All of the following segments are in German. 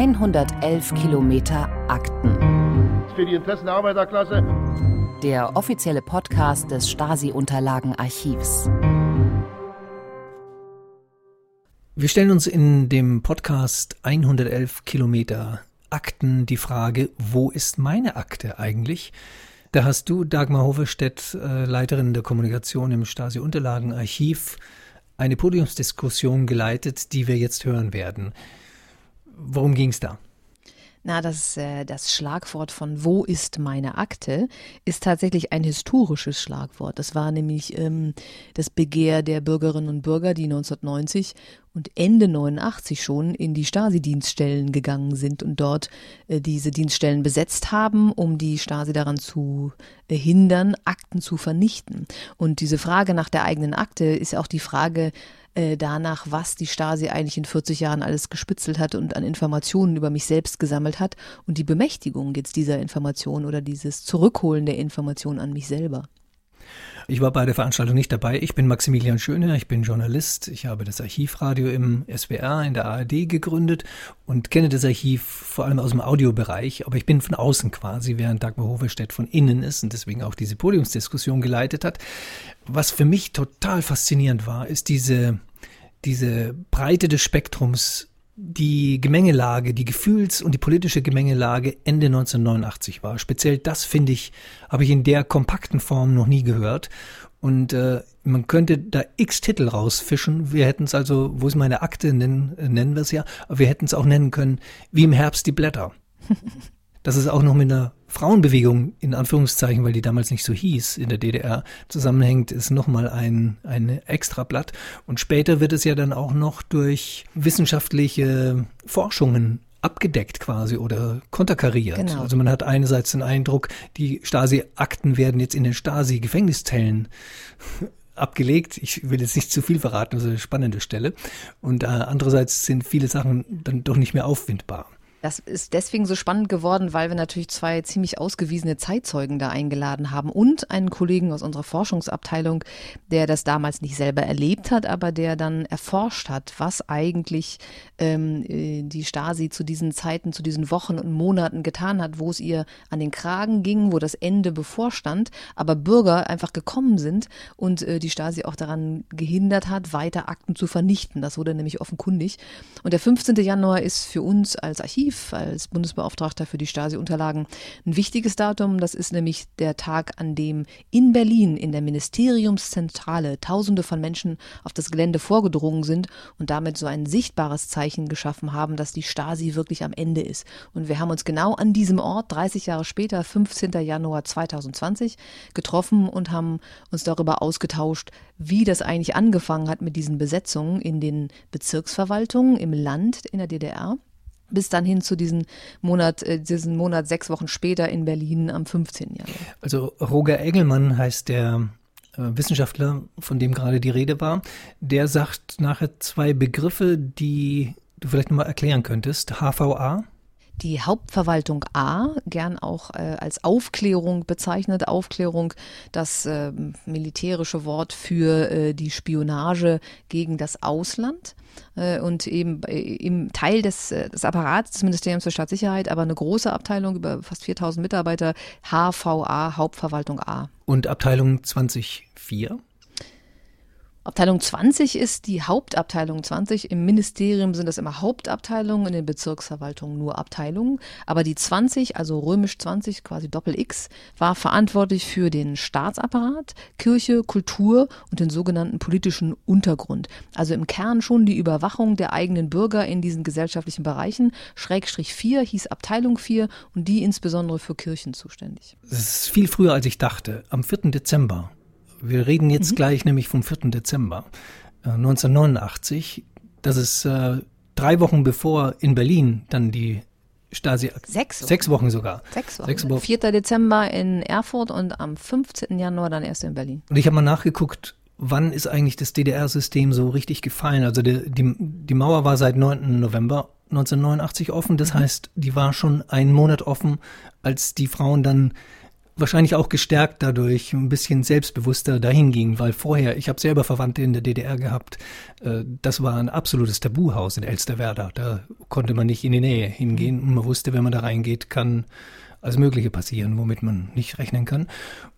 111 Kilometer Akten. Für die Interessen der Arbeiterklasse. Der offizielle Podcast des Stasi-Unterlagenarchivs. Wir stellen uns in dem Podcast 111 Kilometer Akten die Frage, wo ist meine Akte eigentlich? Da hast du, Dagmar Hoverstedt, äh, Leiterin der Kommunikation im Stasi-Unterlagenarchiv, eine Podiumsdiskussion geleitet, die wir jetzt hören werden. Worum ging es da? Na, das, äh, das Schlagwort von Wo ist meine Akte ist tatsächlich ein historisches Schlagwort. Das war nämlich ähm, das Begehr der Bürgerinnen und Bürger, die 1990 und Ende 89 schon in die Stasi-Dienststellen gegangen sind und dort äh, diese Dienststellen besetzt haben, um die Stasi daran zu äh, hindern, Akten zu vernichten. Und diese Frage nach der eigenen Akte ist auch die Frage, äh, danach, was die Stasi eigentlich in 40 Jahren alles gespitzelt hat und an Informationen über mich selbst gesammelt hat und die Bemächtigung jetzt dieser Information oder dieses Zurückholen der Information an mich selber. Ich war bei der Veranstaltung nicht dabei. Ich bin Maximilian Schöne, ich bin Journalist. Ich habe das Archivradio im SWR in der ARD gegründet und kenne das Archiv vor allem aus dem Audiobereich, aber ich bin von außen quasi, während Dagmar Hoverstedt von innen ist und deswegen auch diese Podiumsdiskussion geleitet hat. Was für mich total faszinierend war, ist diese, diese Breite des Spektrums die Gemengelage, die Gefühls- und die politische Gemengelage Ende 1989 war. Speziell das, finde ich, habe ich in der kompakten Form noch nie gehört. Und äh, man könnte da x Titel rausfischen. Wir hätten es also, wo ist meine Akte, nennen, nennen wir es ja, aber wir hätten es auch nennen können, wie im Herbst die Blätter. dass es auch noch mit einer Frauenbewegung, in Anführungszeichen, weil die damals nicht so hieß, in der DDR zusammenhängt, ist nochmal ein, ein Extrablatt. Und später wird es ja dann auch noch durch wissenschaftliche Forschungen abgedeckt quasi oder konterkariert. Genau. Also man hat einerseits den Eindruck, die Stasi-Akten werden jetzt in den Stasi-Gefängniszellen abgelegt. Ich will jetzt nicht zu viel verraten, das ist eine spannende Stelle. Und äh, andererseits sind viele Sachen dann doch nicht mehr auffindbar. Das ist deswegen so spannend geworden, weil wir natürlich zwei ziemlich ausgewiesene Zeitzeugen da eingeladen haben und einen Kollegen aus unserer Forschungsabteilung, der das damals nicht selber erlebt hat, aber der dann erforscht hat, was eigentlich ähm, äh, die Stasi zu diesen Zeiten, zu diesen Wochen und Monaten getan hat, wo es ihr an den Kragen ging, wo das Ende bevorstand, aber Bürger einfach gekommen sind und äh, die Stasi auch daran gehindert hat, weiter Akten zu vernichten. Das wurde nämlich offenkundig. Und der 15. Januar ist für uns als Archiv Brief als Bundesbeauftragter für die Stasi-Unterlagen ein wichtiges Datum. Das ist nämlich der Tag, an dem in Berlin in der Ministeriumszentrale Tausende von Menschen auf das Gelände vorgedrungen sind und damit so ein sichtbares Zeichen geschaffen haben, dass die Stasi wirklich am Ende ist. Und wir haben uns genau an diesem Ort 30 Jahre später, 15. Januar 2020, getroffen und haben uns darüber ausgetauscht, wie das eigentlich angefangen hat mit diesen Besetzungen in den Bezirksverwaltungen im Land in der DDR bis dann hin zu diesem Monat, äh, diesen Monat sechs Wochen später in Berlin am 15. Januar. Also Roger Engelmann heißt der äh, Wissenschaftler, von dem gerade die Rede war. Der sagt nachher zwei Begriffe, die du vielleicht nochmal erklären könntest. HVA die Hauptverwaltung A, gern auch äh, als Aufklärung bezeichnet. Aufklärung, das äh, militärische Wort für äh, die Spionage gegen das Ausland äh, und eben im Teil des, äh, des Apparats des Ministeriums für Staatssicherheit, aber eine große Abteilung über fast 4000 Mitarbeiter, HVA, Hauptverwaltung A. Und Abteilung 2004? Abteilung 20 ist die Hauptabteilung 20. Im Ministerium sind das immer Hauptabteilungen, in den Bezirksverwaltungen nur Abteilungen. Aber die 20, also römisch 20, quasi Doppel X, war verantwortlich für den Staatsapparat, Kirche, Kultur und den sogenannten politischen Untergrund. Also im Kern schon die Überwachung der eigenen Bürger in diesen gesellschaftlichen Bereichen. Schrägstrich 4 hieß Abteilung 4 und die insbesondere für Kirchen zuständig. Das ist viel früher, als ich dachte. Am 4. Dezember wir reden jetzt mhm. gleich nämlich vom 4. Dezember äh, 1989. Das ist äh, drei Wochen bevor in Berlin dann die Stasi. Sechs Wochen. Sechs Wochen sogar. Sechs Wochen. Sechs Wochen. 4. Dezember in Erfurt und am 15. Januar dann erst in Berlin. Und ich habe mal nachgeguckt, wann ist eigentlich das DDR-System so richtig gefallen? Also die, die, die Mauer war seit 9. November 1989 offen. Das mhm. heißt, die war schon einen Monat offen, als die Frauen dann wahrscheinlich auch gestärkt dadurch ein bisschen selbstbewusster dahin ging, weil vorher, ich habe selber Verwandte in der DDR gehabt, äh, das war ein absolutes Tabuhaus in Elsterwerda. Da konnte man nicht in die Nähe hingehen und man wusste, wenn man da reingeht, kann alles Mögliche passieren, womit man nicht rechnen kann.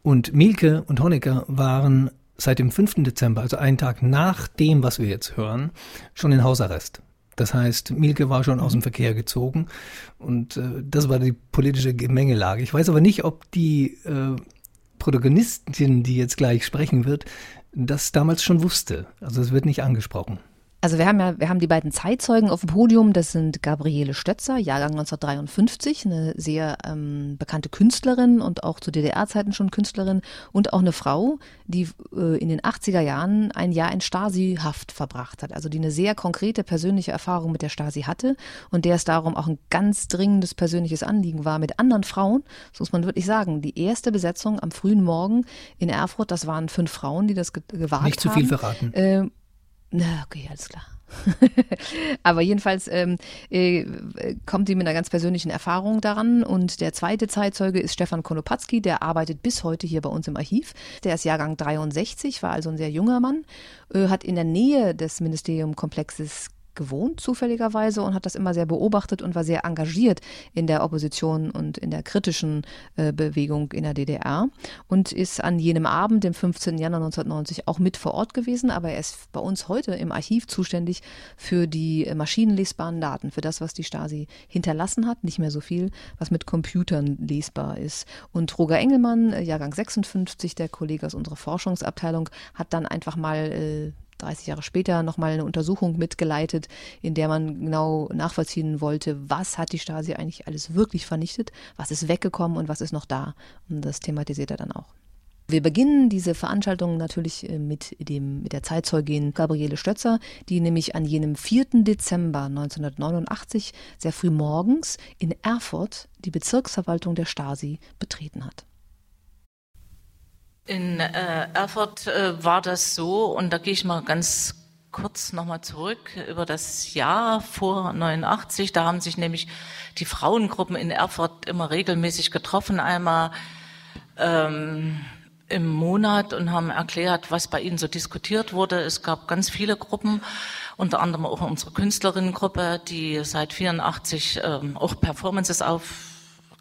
Und Mielke und Honecker waren seit dem 5. Dezember, also einen Tag nach dem, was wir jetzt hören, schon in Hausarrest. Das heißt, Mielke war schon aus dem Verkehr gezogen und äh, das war die politische Gemengelage. Ich weiß aber nicht, ob die äh, Protagonistin, die jetzt gleich sprechen wird, das damals schon wusste. Also es wird nicht angesprochen. Also wir haben ja, wir haben die beiden Zeitzeugen auf dem Podium. Das sind Gabriele Stötzer, Jahrgang 1953, eine sehr ähm, bekannte Künstlerin und auch zu DDR-Zeiten schon Künstlerin und auch eine Frau, die äh, in den 80er Jahren ein Jahr in Stasi-Haft verbracht hat. Also die eine sehr konkrete persönliche Erfahrung mit der Stasi hatte und der es darum auch ein ganz dringendes persönliches Anliegen war mit anderen Frauen. Das muss man wirklich sagen. Die erste Besetzung am frühen Morgen in Erfurt, das waren fünf Frauen, die das gewagt haben. Nicht zu viel verraten. Äh, na, okay, alles klar. Aber jedenfalls ähm, äh, kommt sie mit einer ganz persönlichen Erfahrung daran. Und der zweite Zeitzeuge ist Stefan Konopatzki, der arbeitet bis heute hier bei uns im Archiv. Der ist Jahrgang 63, war also ein sehr junger Mann, äh, hat in der Nähe des Ministeriumkomplexes gewohnt, zufälligerweise, und hat das immer sehr beobachtet und war sehr engagiert in der Opposition und in der kritischen äh, Bewegung in der DDR und ist an jenem Abend, dem 15. Januar 1990, auch mit vor Ort gewesen, aber er ist bei uns heute im Archiv zuständig für die äh, maschinenlesbaren Daten, für das, was die Stasi hinterlassen hat, nicht mehr so viel, was mit Computern lesbar ist. Und Roger Engelmann, äh, Jahrgang 56, der Kollege aus unserer Forschungsabteilung, hat dann einfach mal äh, 30 Jahre später nochmal eine Untersuchung mitgeleitet, in der man genau nachvollziehen wollte, was hat die Stasi eigentlich alles wirklich vernichtet, was ist weggekommen und was ist noch da. Und das thematisiert er dann auch. Wir beginnen diese Veranstaltung natürlich äh, mit, dem, mit der Zeitzeugin Gabriele Stötzer, die nämlich an jenem 4. Dezember 1989 sehr früh morgens in Erfurt die Bezirksverwaltung der Stasi betreten hat. In äh, Erfurt äh, war das so, und da gehe ich mal ganz kurz nochmal zurück über das Jahr vor 89. Da haben sich nämlich die Frauengruppen in Erfurt immer regelmäßig getroffen, einmal ähm, im Monat und haben erklärt, was bei ihnen so diskutiert wurde. Es gab ganz viele Gruppen, unter anderem auch unsere Künstlerinnengruppe, die seit 84 ähm, auch Performances auf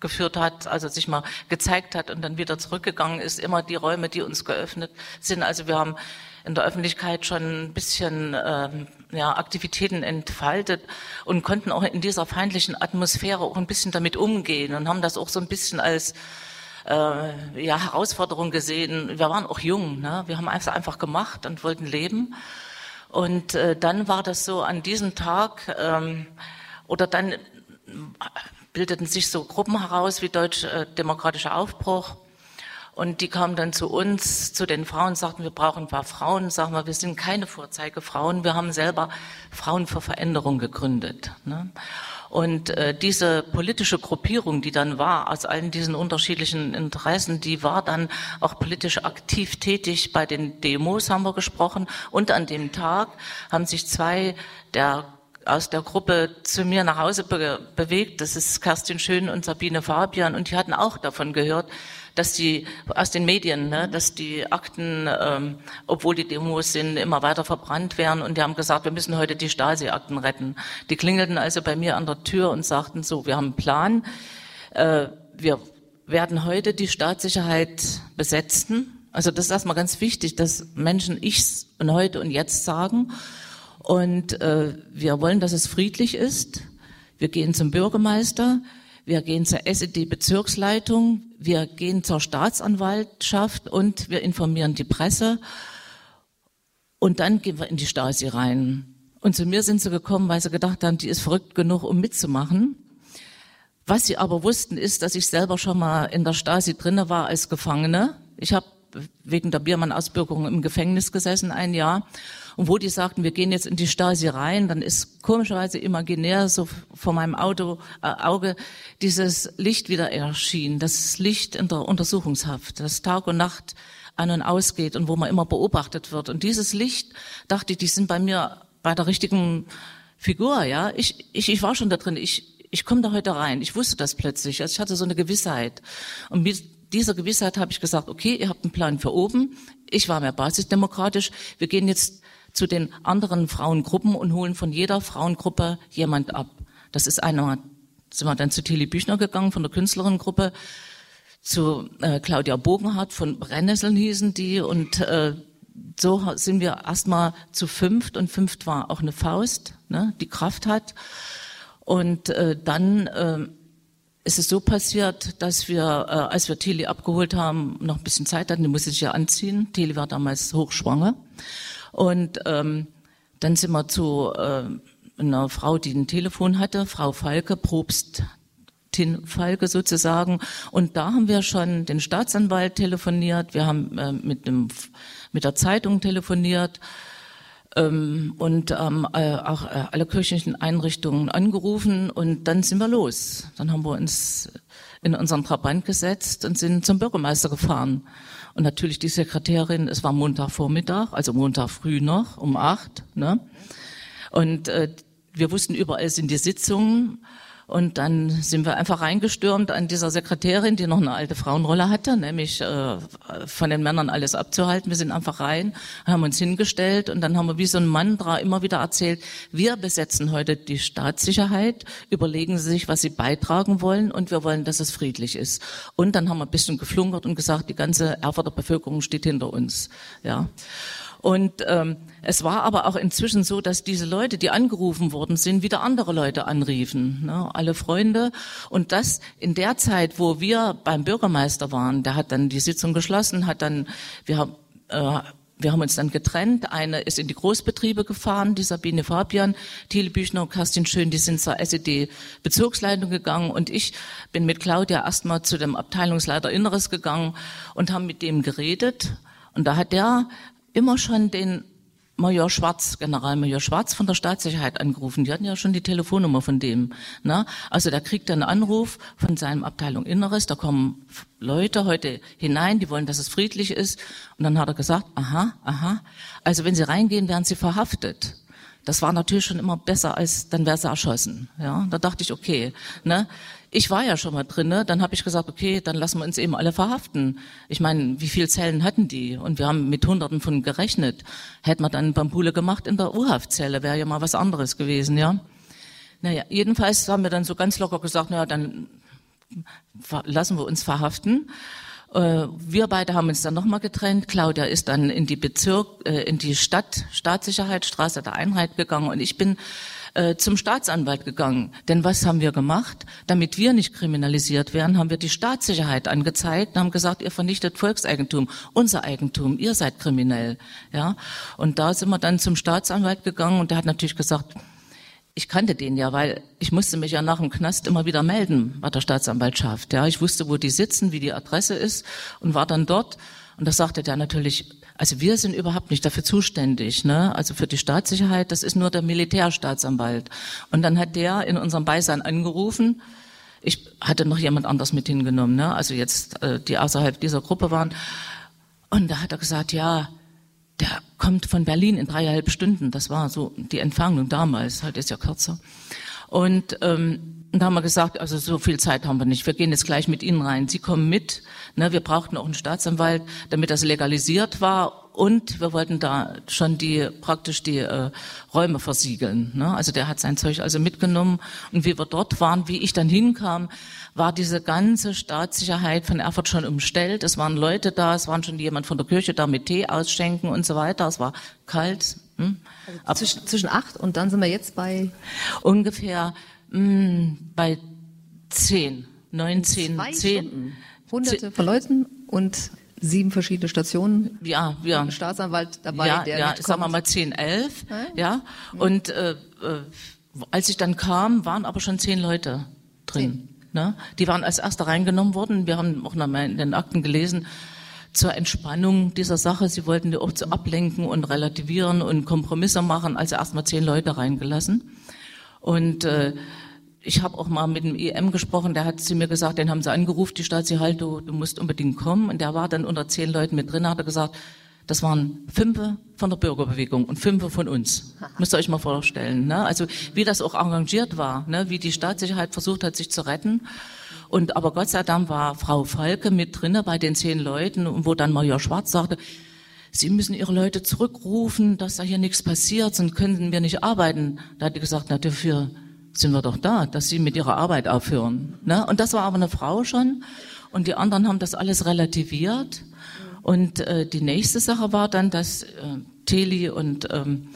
geführt hat, also sich mal gezeigt hat und dann wieder zurückgegangen ist, immer die Räume, die uns geöffnet sind. Also wir haben in der Öffentlichkeit schon ein bisschen ähm, ja, Aktivitäten entfaltet und konnten auch in dieser feindlichen Atmosphäre auch ein bisschen damit umgehen und haben das auch so ein bisschen als äh, ja, Herausforderung gesehen. Wir waren auch jung, ne? wir haben einfach, einfach gemacht und wollten leben. Und äh, dann war das so an diesem Tag ähm, oder dann bildeten sich so Gruppen heraus wie Deutsch-Demokratischer Aufbruch. Und die kamen dann zu uns, zu den Frauen, sagten, wir brauchen ein paar Frauen. Sagen wir, wir sind keine Vorzeigefrauen. Wir haben selber Frauen für Veränderung gegründet. Ne? Und äh, diese politische Gruppierung, die dann war, aus allen diesen unterschiedlichen Interessen, die war dann auch politisch aktiv tätig. Bei den Demos haben wir gesprochen. Und an dem Tag haben sich zwei der aus der Gruppe zu mir nach Hause be bewegt. Das ist Kerstin Schön und Sabine Fabian. Und die hatten auch davon gehört, dass die aus den Medien, ne, dass die Akten, ähm, obwohl die Demos sind, immer weiter verbrannt werden. Und die haben gesagt, wir müssen heute die Stasi-Akten retten. Die klingelten also bei mir an der Tür und sagten so, wir haben einen Plan. Äh, wir werden heute die Staatssicherheit besetzen. Also das ist erstmal ganz wichtig, dass Menschen ichs und heute und jetzt sagen. Und äh, wir wollen, dass es friedlich ist. Wir gehen zum Bürgermeister, wir gehen zur SED-Bezirksleitung, wir gehen zur Staatsanwaltschaft und wir informieren die Presse. Und dann gehen wir in die Stasi rein. Und zu mir sind sie gekommen, weil sie gedacht haben, die ist verrückt genug, um mitzumachen. Was sie aber wussten, ist, dass ich selber schon mal in der Stasi drinne war als Gefangene. Ich habe wegen der Biermann-Ausbürgerung im Gefängnis gesessen, ein Jahr. Und wo die sagten, wir gehen jetzt in die Stasi rein, dann ist komischerweise imaginär so vor meinem Auto, äh, Auge dieses Licht wieder erschienen, das Licht in der Untersuchungshaft, das Tag und Nacht an und ausgeht und wo man immer beobachtet wird. Und dieses Licht, dachte ich, die sind bei mir bei der richtigen Figur, ja. Ich, ich, ich war schon da drin, ich, ich komme da heute rein. Ich wusste das plötzlich. Also ich hatte so eine Gewissheit. Und mit dieser Gewissheit habe ich gesagt, okay, ihr habt einen Plan für oben. Ich war mehr basisdemokratisch. Wir gehen jetzt zu den anderen Frauengruppen und holen von jeder Frauengruppe jemand ab. Das ist einmal, sind wir dann zu Tilly Büchner gegangen von der Künstlerinnengruppe, zu äh, Claudia Bogenhardt von Brennnesseln hießen die und äh, so sind wir erstmal zu fünft und fünft war auch eine Faust, ne, die Kraft hat. Und äh, dann äh, ist es so passiert, dass wir, äh, als wir Tilly abgeholt haben, noch ein bisschen Zeit hatten, die musste sich ja anziehen. Tilly war damals hochschwanger. Und ähm, dann sind wir zu äh, einer Frau, die ein Telefon hatte, Frau Falke, Probst Tin Falke sozusagen. Und da haben wir schon den Staatsanwalt telefoniert, wir haben äh, mit, dem, mit der Zeitung telefoniert ähm, und ähm, äh, auch äh, alle kirchlichen Einrichtungen angerufen und dann sind wir los. Dann haben wir uns in unseren Trabant gesetzt und sind zum Bürgermeister gefahren. Und natürlich die Sekretärin, es war Montagvormittag, also Montag früh noch, um acht. Ne? Und äh, wir wussten, überall sind die Sitzungen. Und dann sind wir einfach reingestürmt an dieser Sekretärin, die noch eine alte Frauenrolle hatte, nämlich äh, von den Männern alles abzuhalten. Wir sind einfach rein, haben uns hingestellt und dann haben wir wie so ein Mantra immer wieder erzählt, wir besetzen heute die Staatssicherheit, überlegen Sie sich, was Sie beitragen wollen und wir wollen, dass es friedlich ist. Und dann haben wir ein bisschen geflunkert und gesagt, die ganze Erfurter Bevölkerung steht hinter uns. Ja. Und ähm, es war aber auch inzwischen so, dass diese Leute, die angerufen worden sind, wieder andere Leute anriefen, ne? alle Freunde. Und das in der Zeit, wo wir beim Bürgermeister waren, der hat dann die Sitzung geschlossen, hat dann, wir haben, äh, wir haben uns dann getrennt. Eine ist in die Großbetriebe gefahren, die Sabine Fabian, Thiele Büchner und Kerstin Schön, die sind zur SED-Bezirksleitung gegangen und ich bin mit Claudia erstmal zu dem Abteilungsleiter Inneres gegangen und haben mit dem geredet. Und da hat der immer schon den Major Schwarz, Generalmajor Schwarz von der Staatssicherheit angerufen. Die hatten ja schon die Telefonnummer von dem. Ne? Also da kriegt er einen Anruf von seinem Abteilung Inneres, da kommen Leute heute hinein, die wollen, dass es friedlich ist. Und dann hat er gesagt, aha, aha. Also wenn sie reingehen, werden sie verhaftet. Das war natürlich schon immer besser, als dann wäre sie erschossen. Ja, da dachte ich, okay, ne? Ich war ja schon mal drin, ne? dann habe ich gesagt, okay, dann lassen wir uns eben alle verhaften. Ich meine, wie viele Zellen hatten die? Und wir haben mit Hunderten von gerechnet. Hätten wir dann Bambule gemacht in der U-Haftzelle, wäre ja mal was anderes gewesen, ja. Naja, jedenfalls haben wir dann so ganz locker gesagt, naja, dann lassen wir uns verhaften. Äh, wir beide haben uns dann nochmal getrennt. Claudia ist dann in die Bezirk, äh, in die Stadt, Staatssicherheitsstraße der Einheit gegangen und ich bin äh, zum Staatsanwalt gegangen. Denn was haben wir gemacht? Damit wir nicht kriminalisiert werden, haben wir die Staatssicherheit angezeigt und haben gesagt, ihr vernichtet Volkseigentum, unser Eigentum, ihr seid kriminell. Ja, und da sind wir dann zum Staatsanwalt gegangen und der hat natürlich gesagt, ich kannte den ja, weil ich musste mich ja nach dem Knast immer wieder melden bei der Staatsanwaltschaft. Ja, ich wusste, wo die sitzen, wie die Adresse ist und war dann dort. Und da sagte der natürlich, also wir sind überhaupt nicht dafür zuständig, ne? Also für die Staatssicherheit, das ist nur der Militärstaatsanwalt. Und dann hat der in unserem Beisein angerufen. Ich hatte noch jemand anders mit hingenommen, ne? Also jetzt äh, die außerhalb dieser Gruppe waren. Und da hat er gesagt, ja, der kommt von Berlin in dreieinhalb Stunden. Das war so die Entfernung damals, halt ist ja kürzer. Und ähm, und da haben wir gesagt, also so viel Zeit haben wir nicht. Wir gehen jetzt gleich mit Ihnen rein. Sie kommen mit. Ne, wir brauchten auch einen Staatsanwalt, damit das legalisiert war. Und wir wollten da schon die praktisch die äh, Räume versiegeln. Ne? Also der hat sein Zeug also mitgenommen. Und wie wir dort waren, wie ich dann hinkam, war diese ganze Staatssicherheit von Erfurt schon umstellt. Es waren Leute da, es waren schon jemand von der Kirche da mit Tee ausschenken und so weiter. Es war kalt. Hm? Also zwischen, zwischen acht und dann sind wir jetzt bei ungefähr mh, hm, bei zehn, neun, zehn, zehn. Stunden. Hunderte von Leuten und sieben verschiedene Stationen. Ja, ja. Ein Staatsanwalt dabei, ja, der ja, sagen wir mal zehn, elf, Ja? ja. Und äh, äh, als ich dann kam, waren aber schon zehn Leute drin. Ne? Die waren als Erste reingenommen worden. Wir haben auch noch mal in den Akten gelesen, zur Entspannung dieser Sache. Sie wollten die auch zu ablenken und relativieren und Kompromisse machen. Also erstmal zehn Leute reingelassen. Und äh, ich habe auch mal mit dem EM gesprochen, der hat zu mir gesagt, den haben sie angerufen, die Staatssicherheit, du, du musst unbedingt kommen. Und der war dann unter zehn Leuten mit drin, hat er gesagt, das waren fünfe von der Bürgerbewegung und fünfe von uns. Müsst ihr euch mal vorstellen. Ne? Also wie das auch arrangiert war, ne? wie die Staatssicherheit versucht hat, sich zu retten. Und aber Gott sei Dank war Frau Falke mit drinne bei den zehn Leuten, wo dann Major Schwarz sagte, Sie müssen Ihre Leute zurückrufen, dass da hier nichts passiert, sonst können wir nicht arbeiten. Da hat die gesagt, na dafür sind wir doch da, dass Sie mit Ihrer Arbeit aufhören. Ne? Und das war aber eine Frau schon. Und die anderen haben das alles relativiert. Und äh, die nächste Sache war dann, dass äh, Teli und ähm,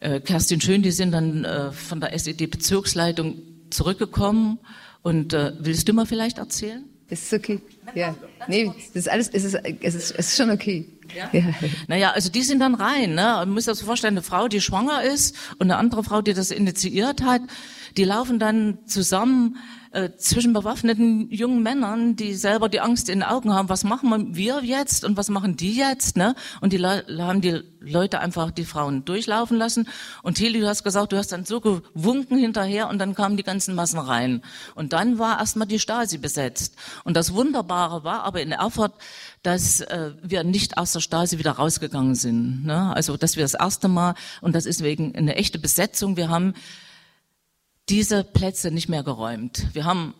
äh, Kerstin Schön, die sind dann äh, von der SED-Bezirksleitung zurückgekommen. Und äh, willst du mal vielleicht erzählen? Ist okay. Ja. Nee, das ist alles, es ist, es ist, es ist schon okay. Ja? ja. Naja, also die sind dann rein. Ne? Man muss sich das vorstellen, eine Frau, die schwanger ist und eine andere Frau, die das initiiert hat, die laufen dann zusammen äh, zwischen bewaffneten jungen Männern, die selber die Angst in den Augen haben, was machen wir jetzt und was machen die jetzt, ne? Und die haben die Leute einfach die Frauen durchlaufen lassen. Und Tilly, du hast gesagt, du hast dann so gewunken hinterher und dann kamen die ganzen Massen rein. Und dann war erstmal die Stasi besetzt. Und das Wunderbare war aber in Erfurt, dass äh, wir nicht aus der Stasi wieder rausgegangen sind. Ne? Also, dass wir das erste Mal, und das ist wegen eine echte Besetzung, wir haben diese Plätze nicht mehr geräumt. Wir haben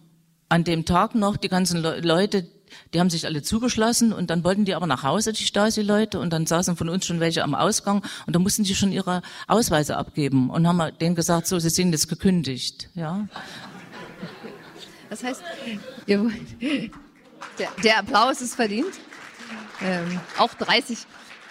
an dem Tag noch die ganzen Le Leute, die haben sich alle zugeschlossen und dann wollten die aber nach Hause, die Stasi-Leute, und dann saßen von uns schon welche am Ausgang und da mussten sie schon ihre Ausweise abgeben und haben denen gesagt, so, sie sind jetzt gekündigt, ja. Das heißt, der, der Applaus ist verdient. Ähm, auch 30,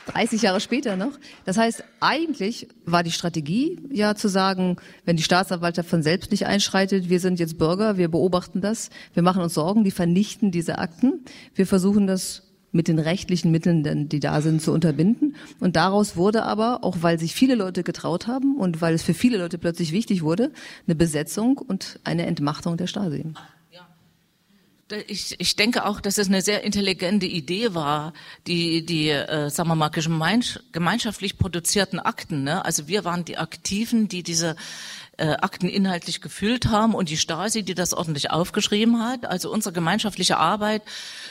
30 Jahre später noch. Das heißt, eigentlich war die Strategie ja zu sagen, wenn die Staatsanwaltschaft von selbst nicht einschreitet, wir sind jetzt Bürger, wir beobachten das, wir machen uns Sorgen, die vernichten diese Akten. Wir versuchen das mit den rechtlichen Mitteln, die da sind, zu unterbinden. Und daraus wurde aber, auch weil sich viele Leute getraut haben und weil es für viele Leute plötzlich wichtig wurde, eine Besetzung und eine Entmachtung der Stasi. Ich, ich denke auch, dass es eine sehr intelligente Idee war, die, die äh, sagen wir mal, gemeinschaftlich produzierten Akten. Ne? Also wir waren die Aktiven, die diese äh, Akten inhaltlich gefüllt haben und die Stasi, die das ordentlich aufgeschrieben hat. Also unsere gemeinschaftliche Arbeit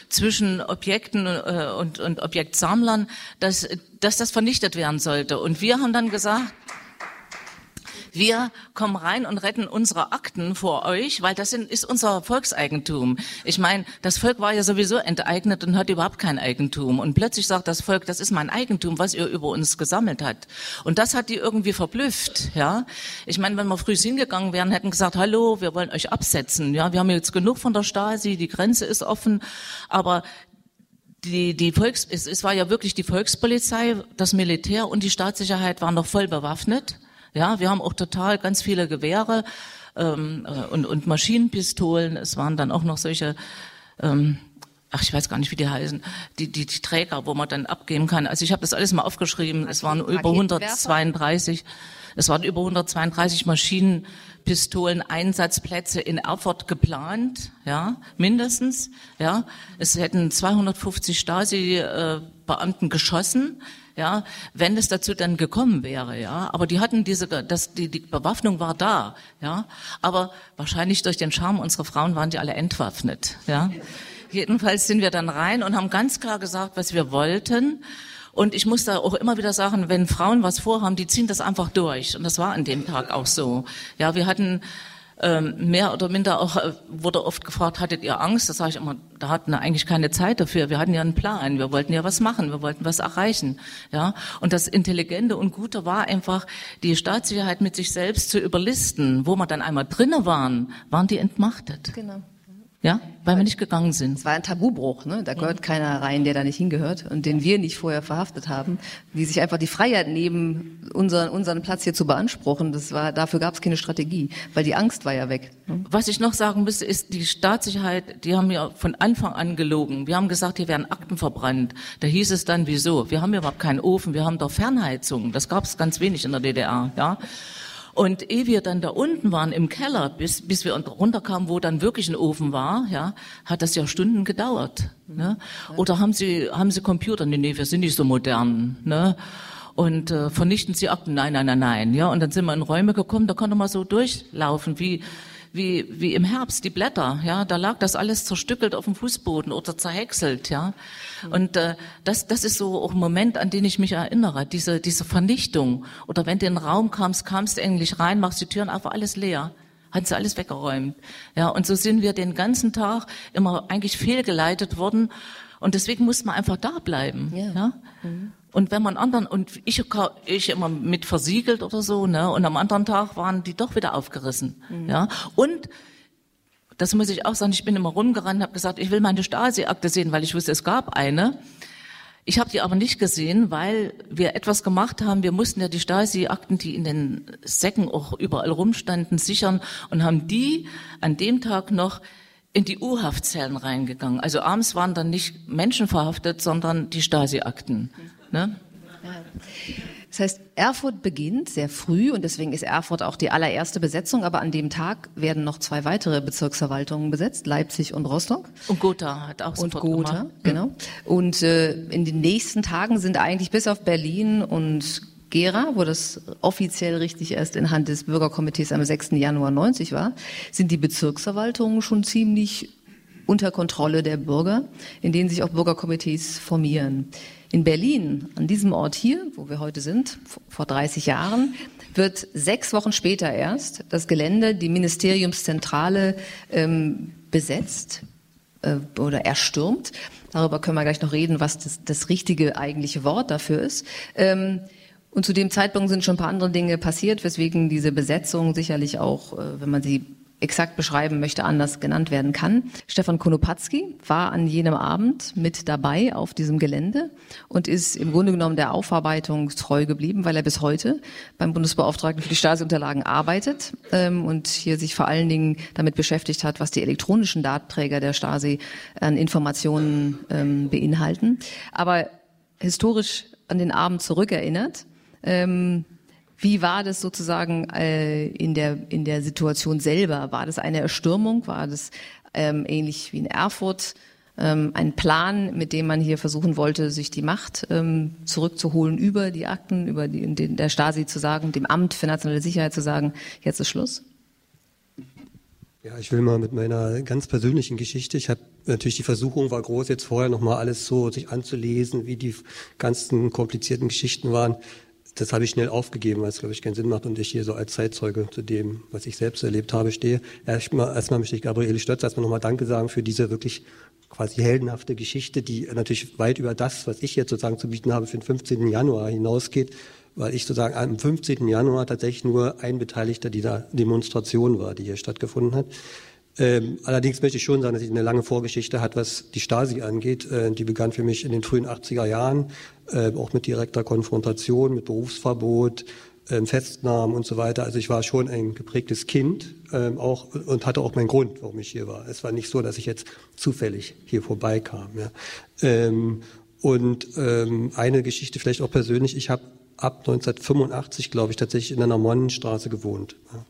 zwischen Objekten äh, und, und Objektsammlern, dass, dass das vernichtet werden sollte. Und wir haben dann gesagt, wir kommen rein und retten unsere Akten vor euch, weil das ist unser Volkseigentum. Ich meine, das Volk war ja sowieso enteignet und hat überhaupt kein Eigentum. Und plötzlich sagt das Volk, das ist mein Eigentum, was ihr über uns gesammelt habt. Und das hat die irgendwie verblüfft. Ja, ich meine, wenn wir früh hingegangen wären, hätten gesagt, hallo, wir wollen euch absetzen. Ja, wir haben jetzt genug von der Stasi, die Grenze ist offen, aber die, die Volks, es, es war ja wirklich die Volkspolizei, das Militär und die Staatssicherheit waren noch voll bewaffnet. Ja, wir haben auch total ganz viele Gewehre ähm, äh, und, und Maschinenpistolen. Es waren dann auch noch solche, ähm, ach, ich weiß gar nicht, wie die heißen, die, die, die Träger, wo man dann abgeben kann. Also ich habe das alles mal aufgeschrieben. Es waren über 132, es waren über 132 Maschinenpistolen Einsatzplätze in Erfurt geplant, ja, mindestens, ja. Es hätten 250 Stasi-Beamten geschossen ja, wenn es dazu dann gekommen wäre, ja. Aber die hatten diese, das, die, die Bewaffnung war da, ja. Aber wahrscheinlich durch den Charme unserer Frauen waren die alle entwaffnet, ja. Jedenfalls sind wir dann rein und haben ganz klar gesagt, was wir wollten. Und ich muss da auch immer wieder sagen, wenn Frauen was vorhaben, die ziehen das einfach durch. Und das war an dem Tag auch so. Ja, wir hatten ähm, mehr oder minder auch äh, wurde oft gefragt, hattet ihr Angst? Das sage ich immer, da hatten wir eigentlich keine Zeit dafür. Wir hatten ja einen Plan, wir wollten ja was machen, wir wollten was erreichen. Ja, und das Intelligente und Gute war einfach, die Staatssicherheit mit sich selbst zu überlisten. Wo wir dann einmal drinnen waren, waren die entmachtet. Genau. Ja, weil wir nicht gegangen sind. Es war ein Tabubruch, ne? Da gehört keiner rein, der da nicht hingehört und den wir nicht vorher verhaftet haben, die sich einfach die Freiheit nehmen, unseren, unseren Platz hier zu beanspruchen. Das war, dafür gab es keine Strategie, weil die Angst war ja weg. Ne? Was ich noch sagen müsste, ist die Staatssicherheit, die haben ja von Anfang an gelogen. Wir haben gesagt, hier werden Akten verbrannt. Da hieß es dann, wieso? Wir haben ja überhaupt keinen Ofen, wir haben doch Fernheizung. Das gab es ganz wenig in der DDR, ja. Und ehe wir dann da unten waren im Keller, bis, bis wir runterkamen, wo dann wirklich ein Ofen war, ja, hat das ja Stunden gedauert. Ne? Oder haben Sie, haben Sie Computer? Nee, nee, wir sind nicht so modern. Ne? Und äh, vernichten Sie Akten? Nein, nein, nein, nein. Ja, und dann sind wir in Räume gekommen, da konnte man so durchlaufen, wie wie, wie im Herbst, die Blätter, ja, da lag das alles zerstückelt auf dem Fußboden oder zerhäckselt, ja. Und äh, das, das ist so auch ein Moment, an den ich mich erinnere, diese, diese Vernichtung. Oder wenn du in den Raum kamst, kamst du eigentlich rein, machst die Türen auf, alles leer. hat sie alles weggeräumt. Ja, und so sind wir den ganzen Tag immer eigentlich fehlgeleitet worden. Und deswegen muss man einfach da bleiben. Ja. ja? Mhm. Und wenn man anderen, und ich, ich immer mit versiegelt oder so, ne, und am anderen Tag waren die doch wieder aufgerissen. Mhm. Ja, und das muss ich auch sagen, ich bin immer rumgerannt, habe gesagt, ich will meine Stasi-Akte sehen, weil ich wusste, es gab eine. Ich habe die aber nicht gesehen, weil wir etwas gemacht haben. Wir mussten ja die Stasi-Akten, die in den Säcken auch überall rumstanden, sichern und haben die an dem Tag noch in die U-Haftzellen reingegangen. Also abends waren dann nicht Menschen verhaftet, sondern die Stasi-Akten. Ne? Das heißt, Erfurt beginnt sehr früh und deswegen ist Erfurt auch die allererste Besetzung, aber an dem Tag werden noch zwei weitere Bezirksverwaltungen besetzt, Leipzig und Rostock. Und Gotha hat auch Und Gotha, gemacht. genau. Und äh, in den nächsten Tagen sind eigentlich bis auf Berlin und Gera, wo das offiziell richtig erst in Hand des Bürgerkomitees am 6. Januar 90 war, sind die Bezirksverwaltungen schon ziemlich unter Kontrolle der Bürger, in denen sich auch Bürgerkomitees formieren. In Berlin, an diesem Ort hier, wo wir heute sind, vor 30 Jahren, wird sechs Wochen später erst das Gelände, die Ministeriumszentrale, ähm, besetzt äh, oder erstürmt. Darüber können wir gleich noch reden, was das, das richtige eigentliche Wort dafür ist. Ähm, und zu dem Zeitpunkt sind schon ein paar andere Dinge passiert, weswegen diese Besetzung sicherlich auch, äh, wenn man sie exakt beschreiben möchte, anders genannt werden kann. Stefan Konopatzki war an jenem Abend mit dabei auf diesem Gelände und ist im Grunde genommen der Aufarbeitung treu geblieben, weil er bis heute beim Bundesbeauftragten für die Stasi-Unterlagen arbeitet ähm, und hier sich vor allen Dingen damit beschäftigt hat, was die elektronischen Datenträger der Stasi an Informationen ähm, beinhalten. Aber historisch an den Abend zurückerinnert, ähm, wie war das sozusagen äh, in, der, in der Situation selber? War das eine Erstürmung? War das ähm, ähnlich wie in Erfurt ähm, ein Plan, mit dem man hier versuchen wollte, sich die Macht ähm, zurückzuholen über die Akten, über die, den, der Stasi zu sagen, dem Amt für nationale Sicherheit zu sagen, jetzt ist Schluss? Ja, ich will mal mit meiner ganz persönlichen Geschichte. Ich habe natürlich die Versuchung war groß, jetzt vorher noch mal alles so sich anzulesen, wie die ganzen komplizierten Geschichten waren das habe ich schnell aufgegeben, weil es, glaube ich, keinen Sinn macht und ich hier so als Zeitzeuge zu dem, was ich selbst erlebt habe, stehe. Erstmal, erstmal möchte ich Gabriele Stötz erstmal nochmal Danke sagen für diese wirklich quasi heldenhafte Geschichte, die natürlich weit über das, was ich jetzt sozusagen zu bieten habe, für den 15. Januar hinausgeht, weil ich sozusagen am 15. Januar tatsächlich nur ein Beteiligter dieser Demonstration war, die hier stattgefunden hat. Ähm, allerdings möchte ich schon sagen, dass ich eine lange Vorgeschichte hat, was die Stasi angeht. Äh, die begann für mich in den frühen 80er Jahren, äh, auch mit direkter Konfrontation, mit Berufsverbot, äh, Festnahmen und so weiter. Also ich war schon ein geprägtes Kind ähm, auch und hatte auch meinen Grund, warum ich hier war. Es war nicht so, dass ich jetzt zufällig hier vorbeikam. Ja. Ähm, und ähm, eine Geschichte vielleicht auch persönlich. Ich habe ab 1985, glaube ich, tatsächlich in einer Nonnenstraße gewohnt. Ja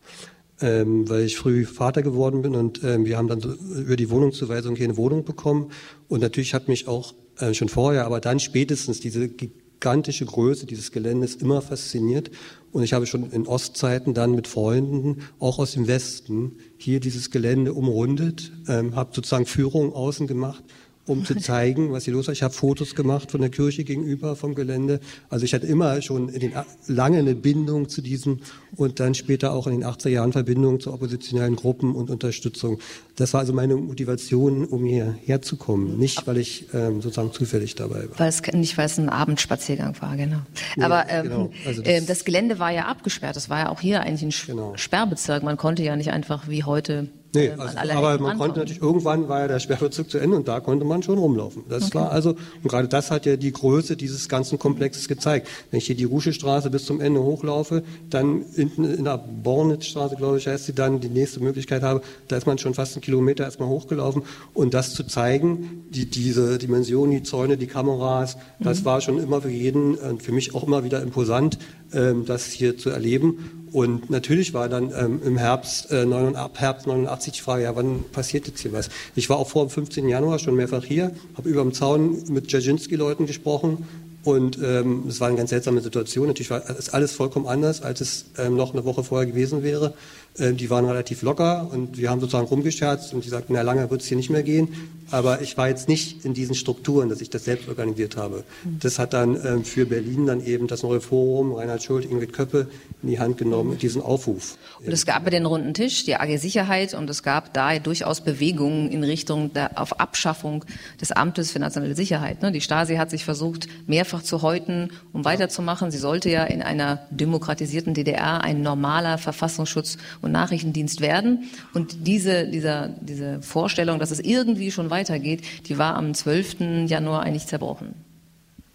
ähm, weil ich früh Vater geworden bin und ähm, wir haben dann so über die Wohnungszuweisung hier eine Wohnung bekommen. Und natürlich hat mich auch äh, schon vorher, aber dann spätestens diese gigantische Größe dieses Geländes immer fasziniert. Und ich habe schon in Ostzeiten dann mit Freunden, auch aus dem Westen, hier dieses Gelände umrundet, ähm, habe sozusagen Führungen außen gemacht um zu zeigen, was hier los war. Ich habe Fotos gemacht von der Kirche gegenüber vom Gelände. Also ich hatte immer schon in den, lange eine Bindung zu diesem und dann später auch in den 80er Jahren Verbindung zu oppositionellen Gruppen und Unterstützung. Das war also meine Motivation, um hierher zu kommen. Nicht, weil ich ähm, sozusagen zufällig dabei war. Weil es, nicht, weil es ein Abendspaziergang war, genau. Nee, Aber ähm, genau. Also das, äh, das, Gelände war ja abgesperrt. Das war ja auch hier eigentlich ein genau. Sperrbezirk. Man konnte ja nicht einfach wie heute Nee, also, aber man konnte natürlich, irgendwann war ja der Sperrbezirk zu Ende und da konnte man schon rumlaufen. Das okay. war also, und gerade das hat ja die Größe dieses ganzen Komplexes gezeigt. Wenn ich hier die Ruschestraße bis zum Ende hochlaufe, dann hinten in der Bornitzstraße, glaube ich, heißt sie dann, die nächste Möglichkeit habe, da ist man schon fast einen Kilometer erstmal hochgelaufen und das zu zeigen, die, diese Dimension, die Zäune, die Kameras, das mhm. war schon immer für jeden, und für mich auch immer wieder imposant, ähm, das hier zu erleben. Und natürlich war dann ähm, im Herbst, äh, 89, ab Herbst 89 die Frage, ja, wann passiert jetzt hier was? Ich war auch vor dem 15. Januar schon mehrfach hier, habe über dem Zaun mit Dzerzhinsky-Leuten gesprochen, Und ähm, es war eine ganz seltsame Situation. Natürlich war es alles vollkommen anders, als es ähm, noch eine Woche vorher gewesen wäre. Ähm, die waren relativ locker und wir haben sozusagen rumgescherzt und die sagten, na lange wird es hier nicht mehr gehen. Aber ich war jetzt nicht in diesen Strukturen, dass ich das selbst organisiert habe. Das hat dann ähm, für Berlin dann eben das neue Forum, Reinhard Schult, Ingrid Köppe in die Hand genommen, diesen Aufruf. Und es gab ja den runden Tisch, die AG Sicherheit und es gab da durchaus Bewegungen in Richtung der, auf Abschaffung des Amtes für nationale Sicherheit. Ne? Die Stasi hat sich versucht, mehrfach zu häuten, um weiterzumachen. Sie sollte ja in einer demokratisierten DDR ein normaler Verfassungsschutz und Nachrichtendienst werden. Und diese, dieser, diese Vorstellung, dass es irgendwie schon weitergeht, die war am 12. Januar eigentlich zerbrochen.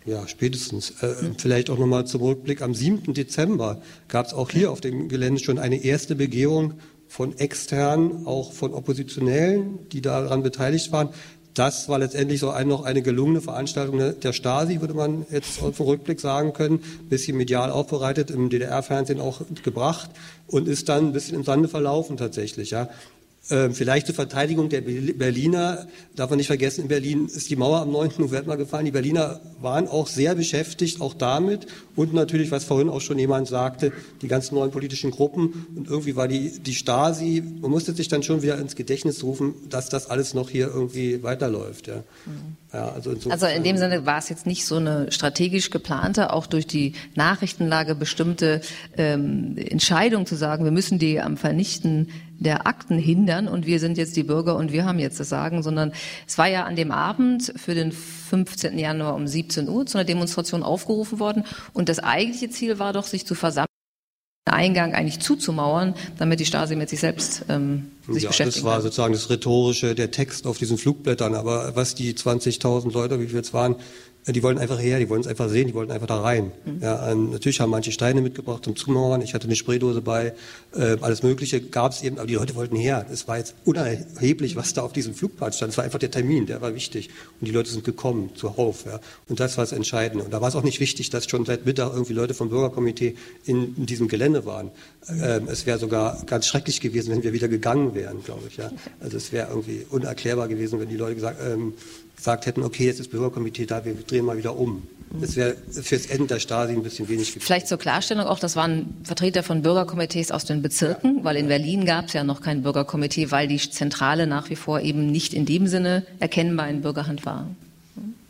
Ja, spätestens. Äh, vielleicht auch nochmal zum Rückblick. Am 7. Dezember gab es auch hier auf dem Gelände schon eine erste Begehung von externen, auch von Oppositionellen, die daran beteiligt waren. Das war letztendlich so ein, noch eine gelungene Veranstaltung der Stasi, würde man jetzt auf Rückblick sagen können. Bisschen medial aufbereitet, im DDR-Fernsehen auch gebracht und ist dann ein bisschen im Sande verlaufen tatsächlich. Ja. Ähm, vielleicht zur Verteidigung der Berliner, darf man nicht vergessen, in Berlin ist die Mauer am 9. November gefallen. Die Berliner waren auch sehr beschäftigt, auch damit. Und natürlich, was vorhin auch schon jemand sagte, die ganzen neuen politischen Gruppen. Und irgendwie war die, die Stasi, man musste sich dann schon wieder ins Gedächtnis rufen, dass das alles noch hier irgendwie weiterläuft. Ja. Mhm. Ja, also, also, in dem Sinne war es jetzt nicht so eine strategisch geplante, auch durch die Nachrichtenlage bestimmte ähm, Entscheidung zu sagen, wir müssen die am Vernichten der Akten hindern und wir sind jetzt die Bürger und wir haben jetzt das Sagen, sondern es war ja an dem Abend für den 15. Januar um 17 Uhr zu einer Demonstration aufgerufen worden und das eigentliche Ziel war doch, sich zu versammeln. Eingang eigentlich zuzumauern, damit die Stasi mit sich selbst ähm, sich ja, beschäftigen Das war kann. sozusagen das Rhetorische, der Text auf diesen Flugblättern. Aber was die 20.000 Leute, wie viel es waren, die wollten einfach her, die wollten es einfach sehen, die wollten einfach da rein. Mhm. Ja, natürlich haben manche Steine mitgebracht zum Zumauern. Ich hatte eine Spraydose bei, äh, alles Mögliche gab es eben, aber die Leute wollten her. Es war jetzt unerheblich, was da auf diesem Flugplatz stand. Es war einfach der Termin, der war wichtig. Und die Leute sind gekommen, zuhauf. Ja. Und das war das Entscheidende. Und da war es auch nicht wichtig, dass schon seit Mittag irgendwie Leute vom Bürgerkomitee in, in diesem Gelände waren. Ähm, es wäre sogar ganz schrecklich gewesen, wenn wir wieder gegangen wären, glaube ich. Ja. Also es wäre irgendwie unerklärbar gewesen, wenn die Leute gesagt, ähm, gesagt hätten, okay, jetzt ist Bürgerkomitee da, wir drehen mal wieder um. Das wäre fürs Ende der Stasi ein bisschen wenig gewesen. Vielleicht zur Klarstellung auch, das waren Vertreter von Bürgerkomitees aus den Bezirken, ja. weil in Berlin gab es ja noch kein Bürgerkomitee, weil die Zentrale nach wie vor eben nicht in dem Sinne erkennbar in Bürgerhand war.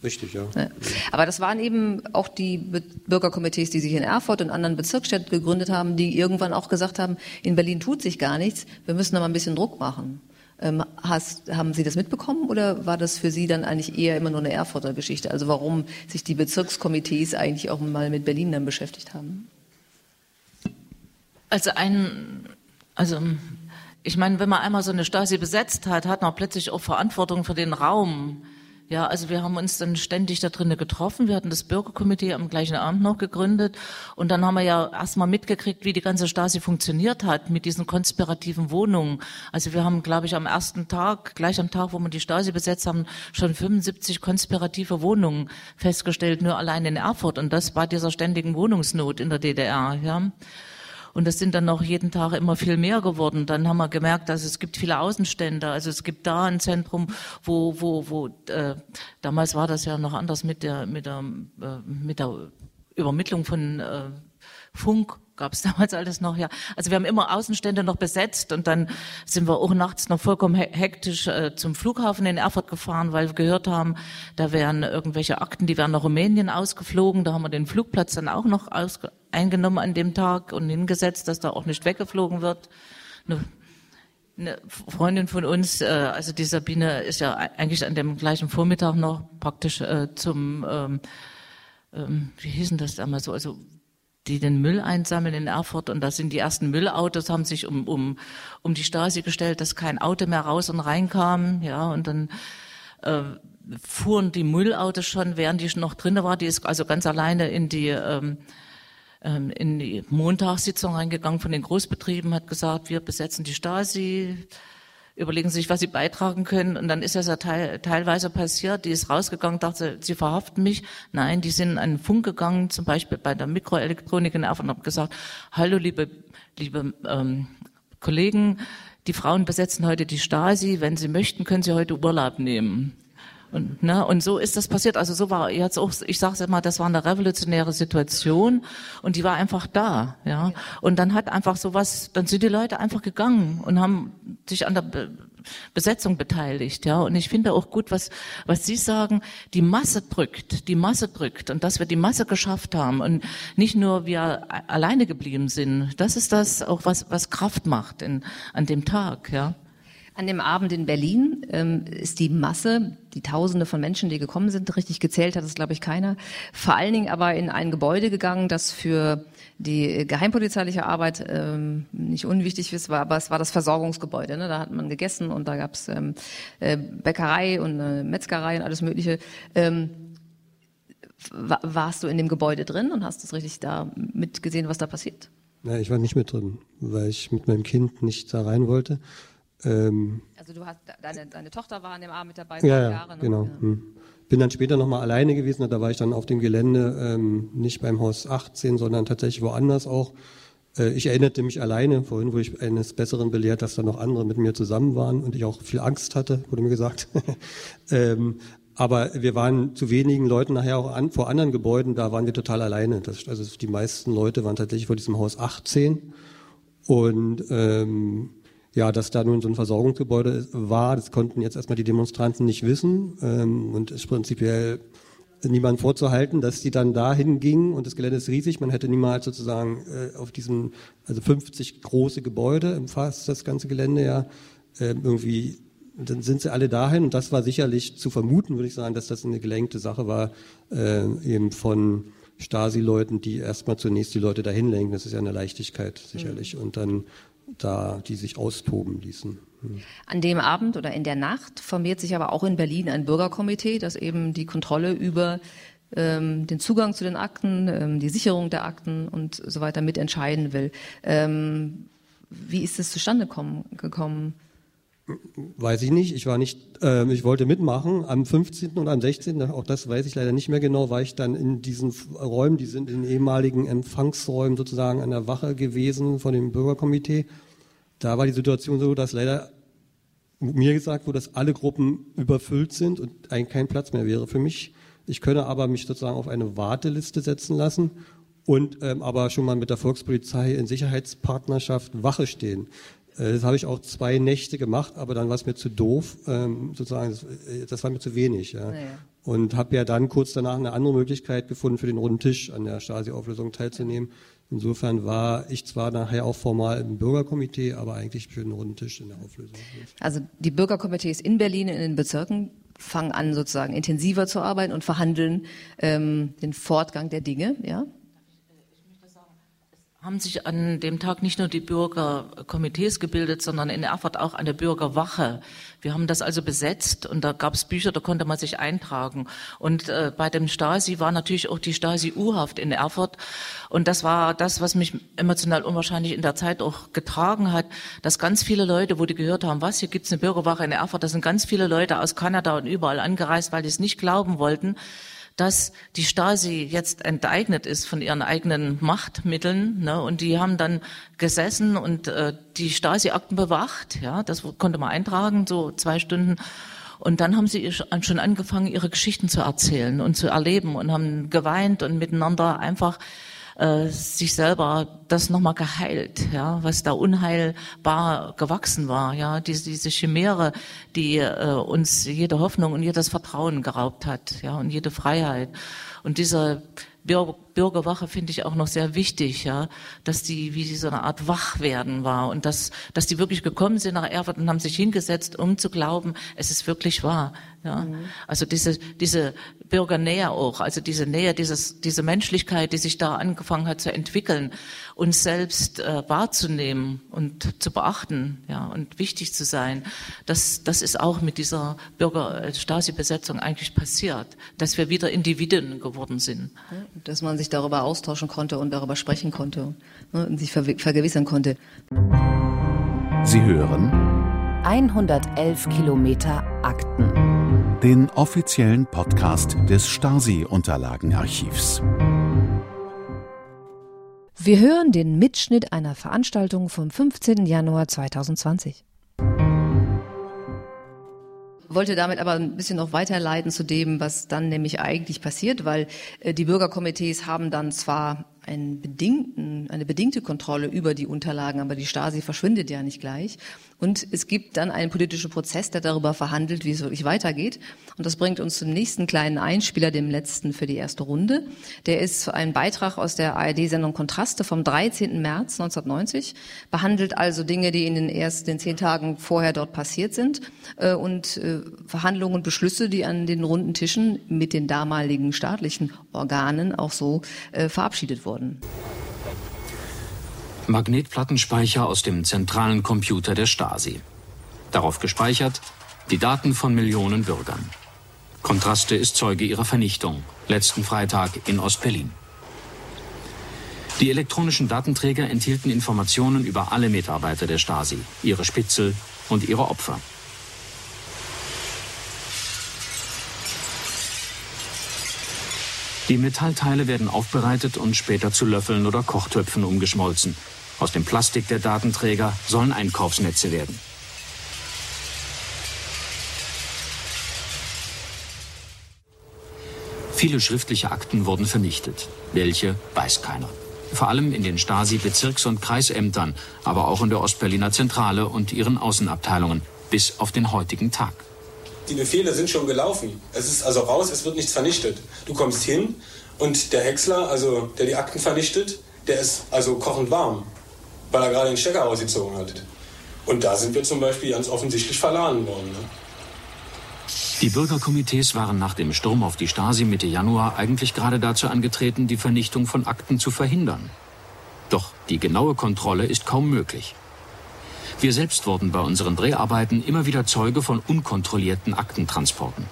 Richtig, ja. ja. Aber das waren eben auch die Bürgerkomitees, die sich in Erfurt und anderen Bezirksstädten gegründet haben, die irgendwann auch gesagt haben, in Berlin tut sich gar nichts, wir müssen da mal ein bisschen Druck machen. Ähm, hast, haben Sie das mitbekommen oder war das für Sie dann eigentlich eher immer nur eine Erfurter Geschichte? Also warum sich die Bezirkskomitees eigentlich auch mal mit Berlin dann beschäftigt haben? Also ein, also ich meine, wenn man einmal so eine Stasi besetzt hat, hat man plötzlich auch Verantwortung für den Raum. Ja, also wir haben uns dann ständig da drinnen getroffen. Wir hatten das Bürgerkomitee am gleichen Abend noch gegründet. Und dann haben wir ja erstmal mitgekriegt, wie die ganze Stasi funktioniert hat mit diesen konspirativen Wohnungen. Also wir haben, glaube ich, am ersten Tag, gleich am Tag, wo wir die Stasi besetzt haben, schon 75 konspirative Wohnungen festgestellt, nur allein in Erfurt. Und das bei dieser ständigen Wohnungsnot in der DDR, ja. Und das sind dann noch jeden Tag immer viel mehr geworden. Dann haben wir gemerkt, dass es gibt viele Außenstände. Also es gibt da ein Zentrum, wo, wo, wo äh, damals war das ja noch anders mit der, mit der, äh, mit der Übermittlung von äh, Funk gab es damals alles noch, ja. Also wir haben immer Außenstände noch besetzt und dann sind wir auch nachts noch vollkommen hektisch äh, zum Flughafen in Erfurt gefahren, weil wir gehört haben, da wären irgendwelche Akten, die wären nach Rumänien ausgeflogen. Da haben wir den Flugplatz dann auch noch eingenommen an dem Tag und hingesetzt, dass da auch nicht weggeflogen wird. Eine, eine Freundin von uns, äh, also die Sabine, ist ja eigentlich an dem gleichen Vormittag noch praktisch äh, zum ähm, ähm, wie hießen das damals so, also die den Müll einsammeln in Erfurt. Und da sind die ersten Müllautos, haben sich um, um, um die Stasi gestellt, dass kein Auto mehr raus und reinkam, ja, und dann äh, fuhren die Müllautos schon, während die noch drinnen war, die ist also ganz alleine in die ähm, ähm, in die Montagssitzung reingegangen von den Großbetrieben, hat gesagt, wir besetzen die Stasi, überlegen sich, was sie beitragen können. Und dann ist das ja teil, teilweise passiert. Die ist rausgegangen, dachte, sie verhaften mich. Nein, die sind in einen Funk gegangen, zum Beispiel bei der Mikroelektronik in Erfurt und haben gesagt, hallo liebe, liebe ähm, Kollegen, die Frauen besetzen heute die Stasi. Wenn sie möchten, können sie heute Urlaub nehmen. Und, ne, und so ist das passiert. Also so war jetzt auch, ich sage mal, das war eine revolutionäre Situation und die war einfach da, ja. Und dann hat einfach sowas, dann sind die Leute einfach gegangen und haben sich an der Besetzung beteiligt, ja. Und ich finde auch gut, was, was Sie sagen, die Masse drückt, die Masse drückt und dass wir die Masse geschafft haben und nicht nur wir alleine geblieben sind. Das ist das auch, was, was Kraft macht in, an dem Tag, ja. An dem Abend in Berlin ähm, ist die Masse, die Tausende von Menschen, die gekommen sind, richtig gezählt hat es, glaube ich, keiner. Vor allen Dingen aber in ein Gebäude gegangen, das für die geheimpolizeiliche Arbeit ähm, nicht unwichtig ist, war, aber es war das Versorgungsgebäude. Ne? Da hat man gegessen und da gab es ähm, äh, Bäckerei und äh, Metzgerei und alles Mögliche. Ähm, warst du in dem Gebäude drin und hast das richtig da mitgesehen, was da passiert? Nein, ich war nicht mit drin, weil ich mit meinem Kind nicht da rein wollte. Ähm, also du hast deine, deine Tochter war an dem Abend mit dabei, ja, ja, Jahre, ne? genau. Ja. Hm. Bin dann später nochmal alleine gewesen, da war ich dann auf dem Gelände, ähm, nicht beim Haus 18, sondern tatsächlich woanders auch. Äh, ich erinnerte mich alleine, vorhin wurde ich eines Besseren belehrt, dass da noch andere mit mir zusammen waren und ich auch viel Angst hatte, wurde mir gesagt. ähm, aber wir waren zu wenigen Leuten nachher auch an, vor anderen Gebäuden, da waren wir total alleine. Das, also die meisten Leute waren tatsächlich vor diesem Haus 18 und ähm, ja, dass da nun so ein Versorgungsgebäude war, das konnten jetzt erstmal die Demonstranten nicht wissen ähm, und ist prinzipiell niemand vorzuhalten, dass die dann dahin gingen und das Gelände ist riesig. Man hätte niemals sozusagen äh, auf diesem, also 50 große Gebäude umfasst das ganze Gelände ja äh, irgendwie. Dann sind sie alle dahin und das war sicherlich zu vermuten, würde ich sagen, dass das eine gelenkte Sache war, äh, eben von Stasi-Leuten, die erstmal zunächst die Leute dahin lenken. Das ist ja eine Leichtigkeit sicherlich. Mhm. Und dann da, die sich austoben ließen. Hm. An dem Abend oder in der Nacht formiert sich aber auch in Berlin ein Bürgerkomitee, das eben die Kontrolle über ähm, den Zugang zu den Akten, ähm, die Sicherung der Akten und so weiter mitentscheiden will. Ähm, wie ist es zustande kommen, gekommen? Weiß ich nicht. Ich war nicht, äh, ich wollte mitmachen. Am 15. und am 16. auch das weiß ich leider nicht mehr genau, war ich dann in diesen Räumen, die sind in ehemaligen Empfangsräumen sozusagen an der Wache gewesen von dem Bürgerkomitee. Da war die Situation so, dass leider mir gesagt wurde, dass alle Gruppen überfüllt sind und eigentlich kein Platz mehr wäre für mich. Ich könne aber mich sozusagen auf eine Warteliste setzen lassen und ähm, aber schon mal mit der Volkspolizei in Sicherheitspartnerschaft Wache stehen. Äh, das habe ich auch zwei Nächte gemacht, aber dann war es mir zu doof, ähm, sozusagen, das, äh, das, war mir zu wenig. Ja. Naja. Und habe ja dann kurz danach eine andere Möglichkeit gefunden, für den runden Tisch an der Stasi-Auflösung teilzunehmen. Insofern war ich zwar nachher auch formal im Bürgerkomitee, aber eigentlich für den runden Tisch in der Auflösung. Also die Bürgerkomitees in Berlin, in den Bezirken, fangen an sozusagen intensiver zu arbeiten und verhandeln ähm, den Fortgang der Dinge, ja? Haben sich an dem Tag nicht nur die Bürgerkomitees gebildet, sondern in Erfurt auch eine Bürgerwache. Wir haben das also besetzt und da gab es Bücher, da konnte man sich eintragen. Und äh, bei dem Stasi war natürlich auch die Stasi U-Haft in Erfurt. Und das war das, was mich emotional unwahrscheinlich in der Zeit auch getragen hat, dass ganz viele Leute, wo die gehört haben, was, hier gibt's eine Bürgerwache in Erfurt, da sind ganz viele Leute aus Kanada und überall angereist, weil die es nicht glauben wollten, dass die Stasi jetzt enteignet ist von ihren eigenen Machtmitteln. Ne? Und die haben dann gesessen und äh, die Stasi-Akten bewacht. Ja, das konnte man eintragen, so zwei Stunden. Und dann haben sie schon angefangen, ihre Geschichten zu erzählen und zu erleben und haben geweint und miteinander einfach äh, sich selber das nochmal geheilt, ja, was da unheilbar gewachsen war, ja, diese, diese Chimäre, die äh, uns jede Hoffnung und jedes Vertrauen geraubt hat, ja, und jede Freiheit. Und diese Bürgerwache finde ich auch noch sehr wichtig, ja, dass die wie so eine Art Wachwerden war und dass, dass die wirklich gekommen sind nach Erfurt und haben sich hingesetzt, um zu glauben, es ist wirklich wahr. Ja. Mhm. Also diese, diese Bürgernähe auch, also diese Nähe, dieses, diese Menschlichkeit, die sich da angefangen hat zu entwickeln, uns selbst äh, wahrzunehmen und zu beachten, ja, und wichtig zu sein. Das, das ist auch mit dieser Bürger-Stasi-Besetzung eigentlich passiert, dass wir wieder Individuen geworden sind. Dass man sich darüber austauschen konnte und darüber sprechen konnte ne, und sich vergewissern konnte. Sie hören 111 Kilometer Akten den offiziellen Podcast des Stasi-Unterlagenarchivs. Wir hören den Mitschnitt einer Veranstaltung vom 15. Januar 2020. wollte damit aber ein bisschen noch weiterleiten zu dem, was dann nämlich eigentlich passiert, weil äh, die Bürgerkomitees haben dann zwar einen bedingten, eine bedingte Kontrolle über die Unterlagen, aber die Stasi verschwindet ja nicht gleich. Und es gibt dann einen politischen Prozess, der darüber verhandelt, wie es wirklich weitergeht. Und das bringt uns zum nächsten kleinen Einspieler, dem letzten für die erste Runde. Der ist ein Beitrag aus der ARD-Sendung Kontraste vom 13. März 1990, behandelt also Dinge, die in den ersten zehn Tagen vorher dort passiert sind äh, und äh, Verhandlungen und Beschlüsse, die an den runden Tischen mit den damaligen staatlichen Organen auch so äh, verabschiedet wurden. Magnetplattenspeicher aus dem zentralen Computer der Stasi. Darauf gespeichert die Daten von Millionen Bürgern. Kontraste ist Zeuge ihrer Vernichtung, letzten Freitag in Ostberlin. Die elektronischen Datenträger enthielten Informationen über alle Mitarbeiter der Stasi, ihre Spitzel und ihre Opfer. Die Metallteile werden aufbereitet und später zu Löffeln oder Kochtöpfen umgeschmolzen. Aus dem Plastik der Datenträger sollen Einkaufsnetze werden. Viele schriftliche Akten wurden vernichtet. Welche, weiß keiner. Vor allem in den Stasi-Bezirks- und Kreisämtern, aber auch in der Ostberliner Zentrale und ihren Außenabteilungen, bis auf den heutigen Tag. Die Befehle sind schon gelaufen. Es ist also raus, es wird nichts vernichtet. Du kommst hin und der Häcksler, also der die Akten vernichtet, der ist also kochend warm weil er gerade den Stecker ausgezogen hat. Und da sind wir zum Beispiel ganz offensichtlich verladen worden. Ne? Die Bürgerkomitees waren nach dem Sturm auf die Stasi Mitte Januar eigentlich gerade dazu angetreten, die Vernichtung von Akten zu verhindern. Doch die genaue Kontrolle ist kaum möglich. Wir selbst wurden bei unseren Dreharbeiten immer wieder Zeuge von unkontrollierten Aktentransporten.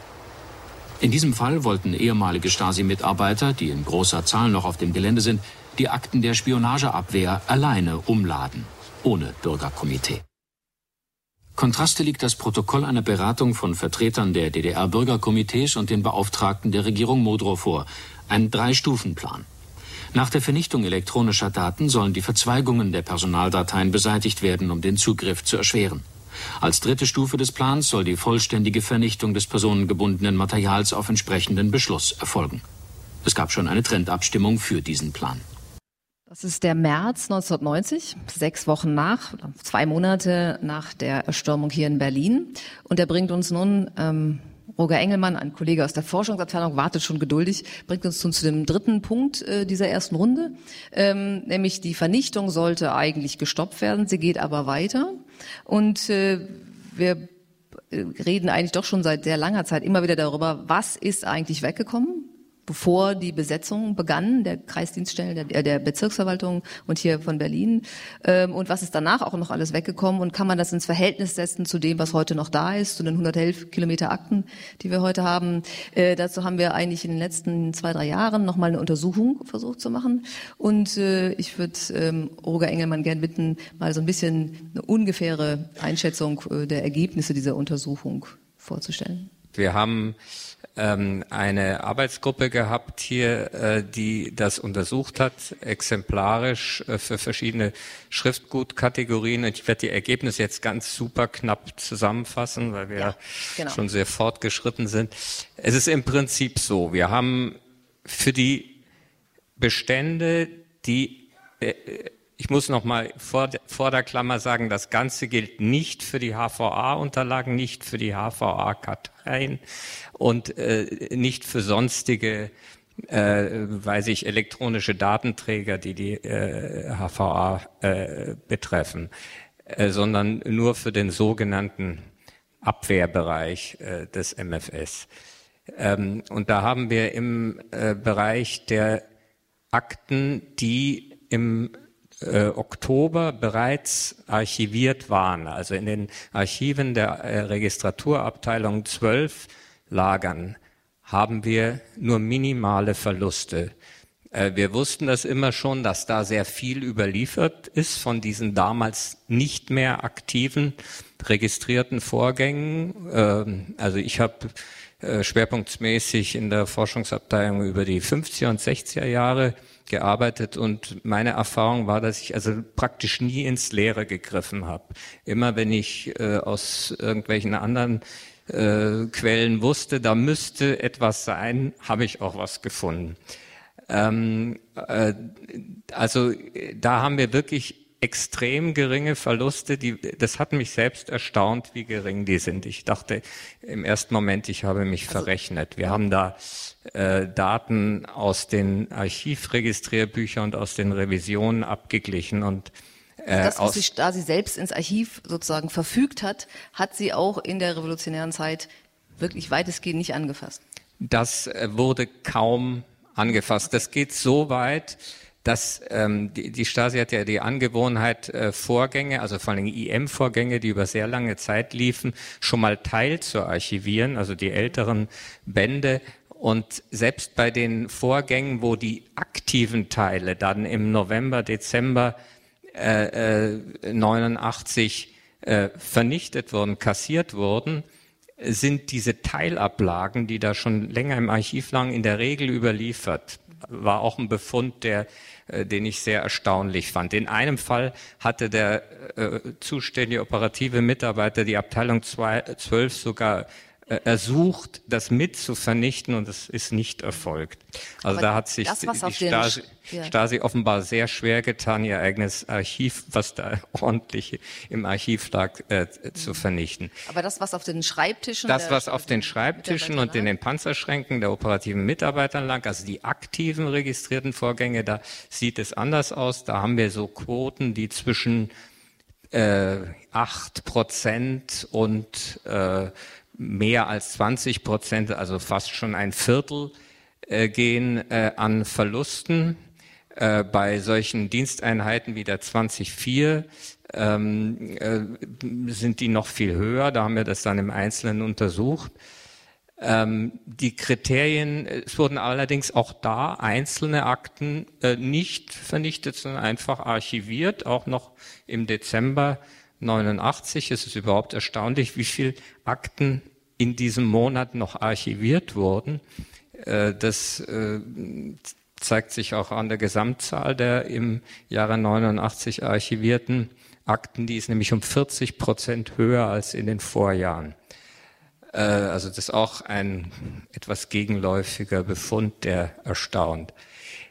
In diesem Fall wollten ehemalige Stasi-Mitarbeiter, die in großer Zahl noch auf dem Gelände sind, die Akten der Spionageabwehr alleine umladen, ohne Bürgerkomitee. Kontraste liegt das Protokoll einer Beratung von Vertretern der DDR-Bürgerkomitees und den Beauftragten der Regierung Modrow vor, ein Drei-Stufen-Plan. Nach der Vernichtung elektronischer Daten sollen die Verzweigungen der Personaldateien beseitigt werden, um den Zugriff zu erschweren. Als dritte Stufe des Plans soll die vollständige Vernichtung des personengebundenen Materials auf entsprechenden Beschluss erfolgen. Es gab schon eine Trendabstimmung für diesen Plan. Das ist der März 1990, sechs Wochen nach, zwei Monate nach der Erstürmung hier in Berlin. Und er bringt uns nun, ähm, Roger Engelmann, ein Kollege aus der Forschungsabteilung, wartet schon geduldig, bringt uns nun zu dem dritten Punkt äh, dieser ersten Runde, ähm, nämlich die Vernichtung sollte eigentlich gestoppt werden, sie geht aber weiter. Und äh, wir äh, reden eigentlich doch schon seit sehr langer Zeit immer wieder darüber, was ist eigentlich weggekommen, bevor die Besetzung begann, der Kreisdienststellen, der, der Bezirksverwaltung und hier von Berlin. Ähm, und was ist danach auch noch alles weggekommen und kann man das ins Verhältnis setzen zu dem, was heute noch da ist, zu den 111 Kilometer Akten, die wir heute haben. Äh, dazu haben wir eigentlich in den letzten zwei, drei Jahren nochmal eine Untersuchung versucht zu machen. Und äh, ich würde ähm, Roger Engelmann gern bitten, mal so ein bisschen eine ungefähre Einschätzung äh, der Ergebnisse dieser Untersuchung vorzustellen. Wir haben ähm, eine Arbeitsgruppe gehabt hier, äh, die das untersucht hat, exemplarisch äh, für verschiedene Schriftgutkategorien. Und ich werde die Ergebnisse jetzt ganz super knapp zusammenfassen, weil wir ja, genau. schon sehr fortgeschritten sind. Es ist im Prinzip so, wir haben für die Bestände, die äh, ich muss noch mal vor, vor, der Klammer sagen, das Ganze gilt nicht für die HVA-Unterlagen, nicht für die HVA-Karteien und äh, nicht für sonstige, äh, weiß ich, elektronische Datenträger, die die äh, HVA äh, betreffen, äh, sondern nur für den sogenannten Abwehrbereich äh, des MFS. Ähm, und da haben wir im äh, Bereich der Akten, die im äh, Oktober bereits archiviert waren, also in den Archiven der äh, Registraturabteilung 12 Lagern, haben wir nur minimale Verluste. Äh, wir wussten das immer schon, dass da sehr viel überliefert ist von diesen damals nicht mehr aktiven registrierten Vorgängen. Ähm, also ich habe äh, schwerpunktmäßig in der Forschungsabteilung über die 50er und 60er Jahre gearbeitet und meine Erfahrung war, dass ich also praktisch nie ins Leere gegriffen habe. Immer wenn ich äh, aus irgendwelchen anderen äh, Quellen wusste, da müsste etwas sein, habe ich auch was gefunden. Ähm, äh, also da haben wir wirklich extrem geringe Verluste. Die, das hat mich selbst erstaunt, wie gering die sind. Ich dachte im ersten Moment, ich habe mich also, verrechnet. Wir haben da äh, Daten aus den Archivregistrierbüchern und aus den Revisionen abgeglichen und das, was sie, da sie selbst ins Archiv sozusagen verfügt hat, hat sie auch in der revolutionären Zeit wirklich weitestgehend nicht angefasst. Das äh, wurde kaum angefasst. Das geht so weit, dass ähm, die, die Stasi hat ja die Angewohnheit, äh, Vorgänge, also vor allem IM-Vorgänge, die über sehr lange Zeit liefen, schon mal teil zu archivieren, also die älteren Bände. Und selbst bei den Vorgängen, wo die aktiven Teile dann im November, Dezember äh, äh, 89 äh, vernichtet wurden, kassiert wurden, sind diese Teilablagen, die da schon länger im Archiv lagen, in der Regel überliefert. War auch ein Befund, der äh, den ich sehr erstaunlich fand. In einem Fall hatte der äh, zuständige operative Mitarbeiter die Abteilung 12 sogar äh, ersucht, das mit zu vernichten und es ist nicht erfolgt. Also Aber da hat sich das, die Stasi, ja. Stasi, offenbar sehr schwer getan, ihr eigenes Archiv, was da ordentlich im Archiv lag, äh, zu vernichten. Aber das, was auf den Schreibtischen... Das, was auf den Schreibtischen und in den Panzerschränken der operativen Mitarbeiter lag, also die aktiven registrierten Vorgänge, da sieht es anders aus. Da haben wir so Quoten, die zwischen äh, 8 Prozent und äh, mehr als 20 Prozent, also fast schon ein Viertel äh, gehen äh, an Verlusten. Äh, bei solchen Diensteinheiten wie der 2004 ähm, äh, sind die noch viel höher. Da haben wir das dann im Einzelnen untersucht. Ähm, die Kriterien, es wurden allerdings auch da einzelne Akten äh, nicht vernichtet, sondern einfach archiviert, auch noch im Dezember 89. Es ist überhaupt erstaunlich, wie viel Akten in diesem Monat noch archiviert wurden. Äh, das äh, zeigt sich auch an der Gesamtzahl der im Jahre 89 archivierten Akten. Die ist nämlich um 40 Prozent höher als in den Vorjahren. Äh, also das ist auch ein etwas gegenläufiger Befund, der erstaunt.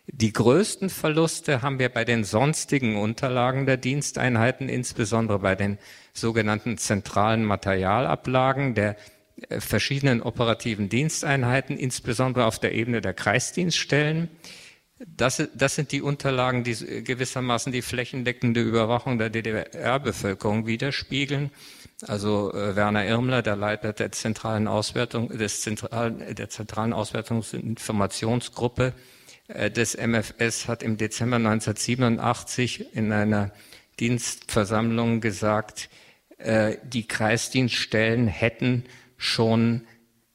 Die größten Verluste haben wir bei den sonstigen Unterlagen der Diensteinheiten, insbesondere bei den sogenannten zentralen Materialablagen der äh, verschiedenen operativen Diensteinheiten, insbesondere auf der Ebene der Kreisdienststellen. Das, das sind die Unterlagen, die gewissermaßen die flächendeckende Überwachung der DDR-Bevölkerung widerspiegeln. Also äh, Werner Irmler, der Leiter der zentralen Auswertung, des zentralen, der zentralen Auswertungsinformationsgruppe, äh, des MFS hat im Dezember 1987 in einer Dienstversammlung gesagt, äh, die Kreisdienststellen hätten schon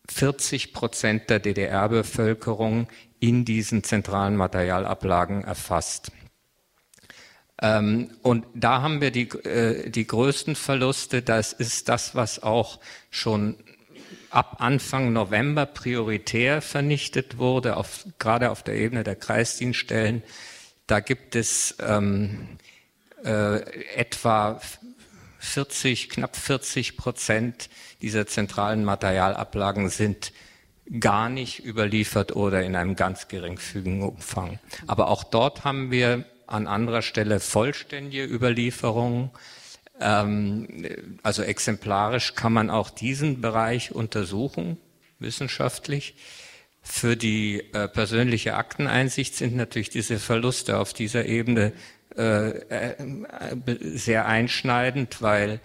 40 Prozent der DDR-Bevölkerung in diesen zentralen Materialablagen erfasst. Ähm, und da haben wir die, die größten Verluste. Das ist das, was auch schon ab Anfang November prioritär vernichtet wurde, auf, gerade auf der Ebene der Kreisdienststellen. Da gibt es ähm, äh, etwa 40, knapp 40 Prozent dieser zentralen Materialablagen sind gar nicht überliefert oder in einem ganz geringfügigen Umfang. Aber auch dort haben wir an anderer Stelle vollständige Überlieferungen. Ähm, also exemplarisch kann man auch diesen Bereich untersuchen, wissenschaftlich. Für die äh, persönliche Akteneinsicht sind natürlich diese Verluste auf dieser Ebene äh, äh, sehr einschneidend, weil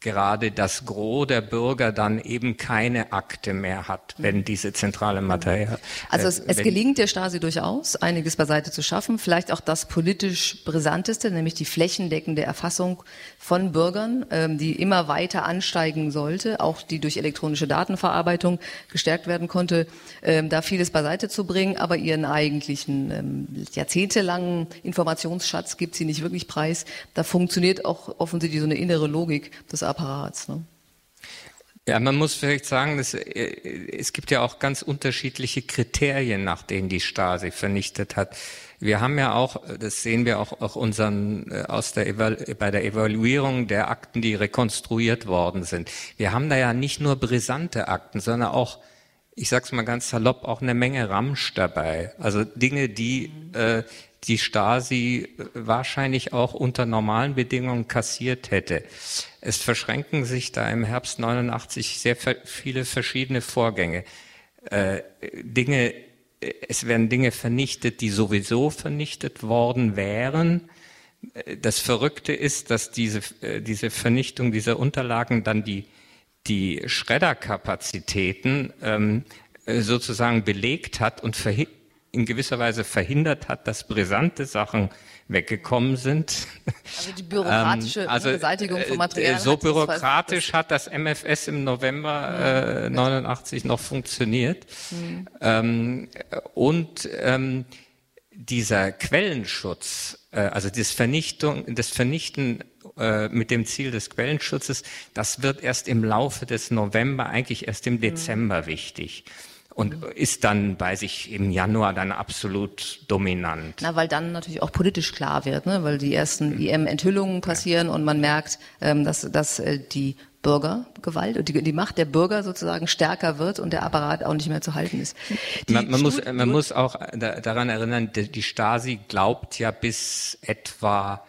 gerade das Gros der Bürger dann eben keine Akte mehr hat, wenn diese zentrale Materie. Also es, es gelingt der Stasi durchaus, einiges beiseite zu schaffen. Vielleicht auch das politisch brisanteste, nämlich die flächendeckende Erfassung von Bürgern, ähm, die immer weiter ansteigen sollte, auch die durch elektronische Datenverarbeitung gestärkt werden konnte, ähm, da vieles beiseite zu bringen. Aber ihren eigentlichen ähm, jahrzehntelangen Informationsschatz gibt sie nicht wirklich preis. Da funktioniert auch offensichtlich so eine innere Logik des Apparats. Ne? Ja, man muss vielleicht sagen, dass, äh, es gibt ja auch ganz unterschiedliche Kriterien, nach denen die Stasi vernichtet hat. Wir haben ja auch, das sehen wir auch, auch unseren, äh, aus der bei der Evaluierung der Akten, die rekonstruiert worden sind. Wir haben da ja nicht nur brisante Akten, sondern auch, ich sag's mal ganz salopp, auch eine Menge Ramsch dabei. Also Dinge, die äh, die Stasi wahrscheinlich auch unter normalen Bedingungen kassiert hätte. Es verschränken sich da im Herbst 89 sehr viele verschiedene Vorgänge. Äh, Dinge, es werden Dinge vernichtet, die sowieso vernichtet worden wären. Das Verrückte ist, dass diese, äh, diese Vernichtung dieser Unterlagen dann die, die Schredderkapazitäten ähm, sozusagen belegt hat und in gewisser Weise verhindert hat, dass brisante Sachen weggekommen sind. Also die bürokratische ähm, also, Beseitigung von äh, Material. So bürokratisch hat das MFS im November äh, 89 noch funktioniert. Mhm. Ähm, und ähm, dieser Quellenschutz, äh, also das Vernichtung, das Vernichten äh, mit dem Ziel des Quellenschutzes, das wird erst im Laufe des November, eigentlich erst im mhm. Dezember mhm. wichtig und ist dann bei sich im Januar dann absolut dominant. Na, weil dann natürlich auch politisch klar wird, ne? weil die ersten IM-Enthüllungen passieren ja. und man merkt, ähm, dass, dass äh, die Bürgergewalt und die, die Macht der Bürger sozusagen stärker wird und der Apparat auch nicht mehr zu halten ist. Man, man, muss, man muss auch da, daran erinnern, die Stasi glaubt ja bis etwa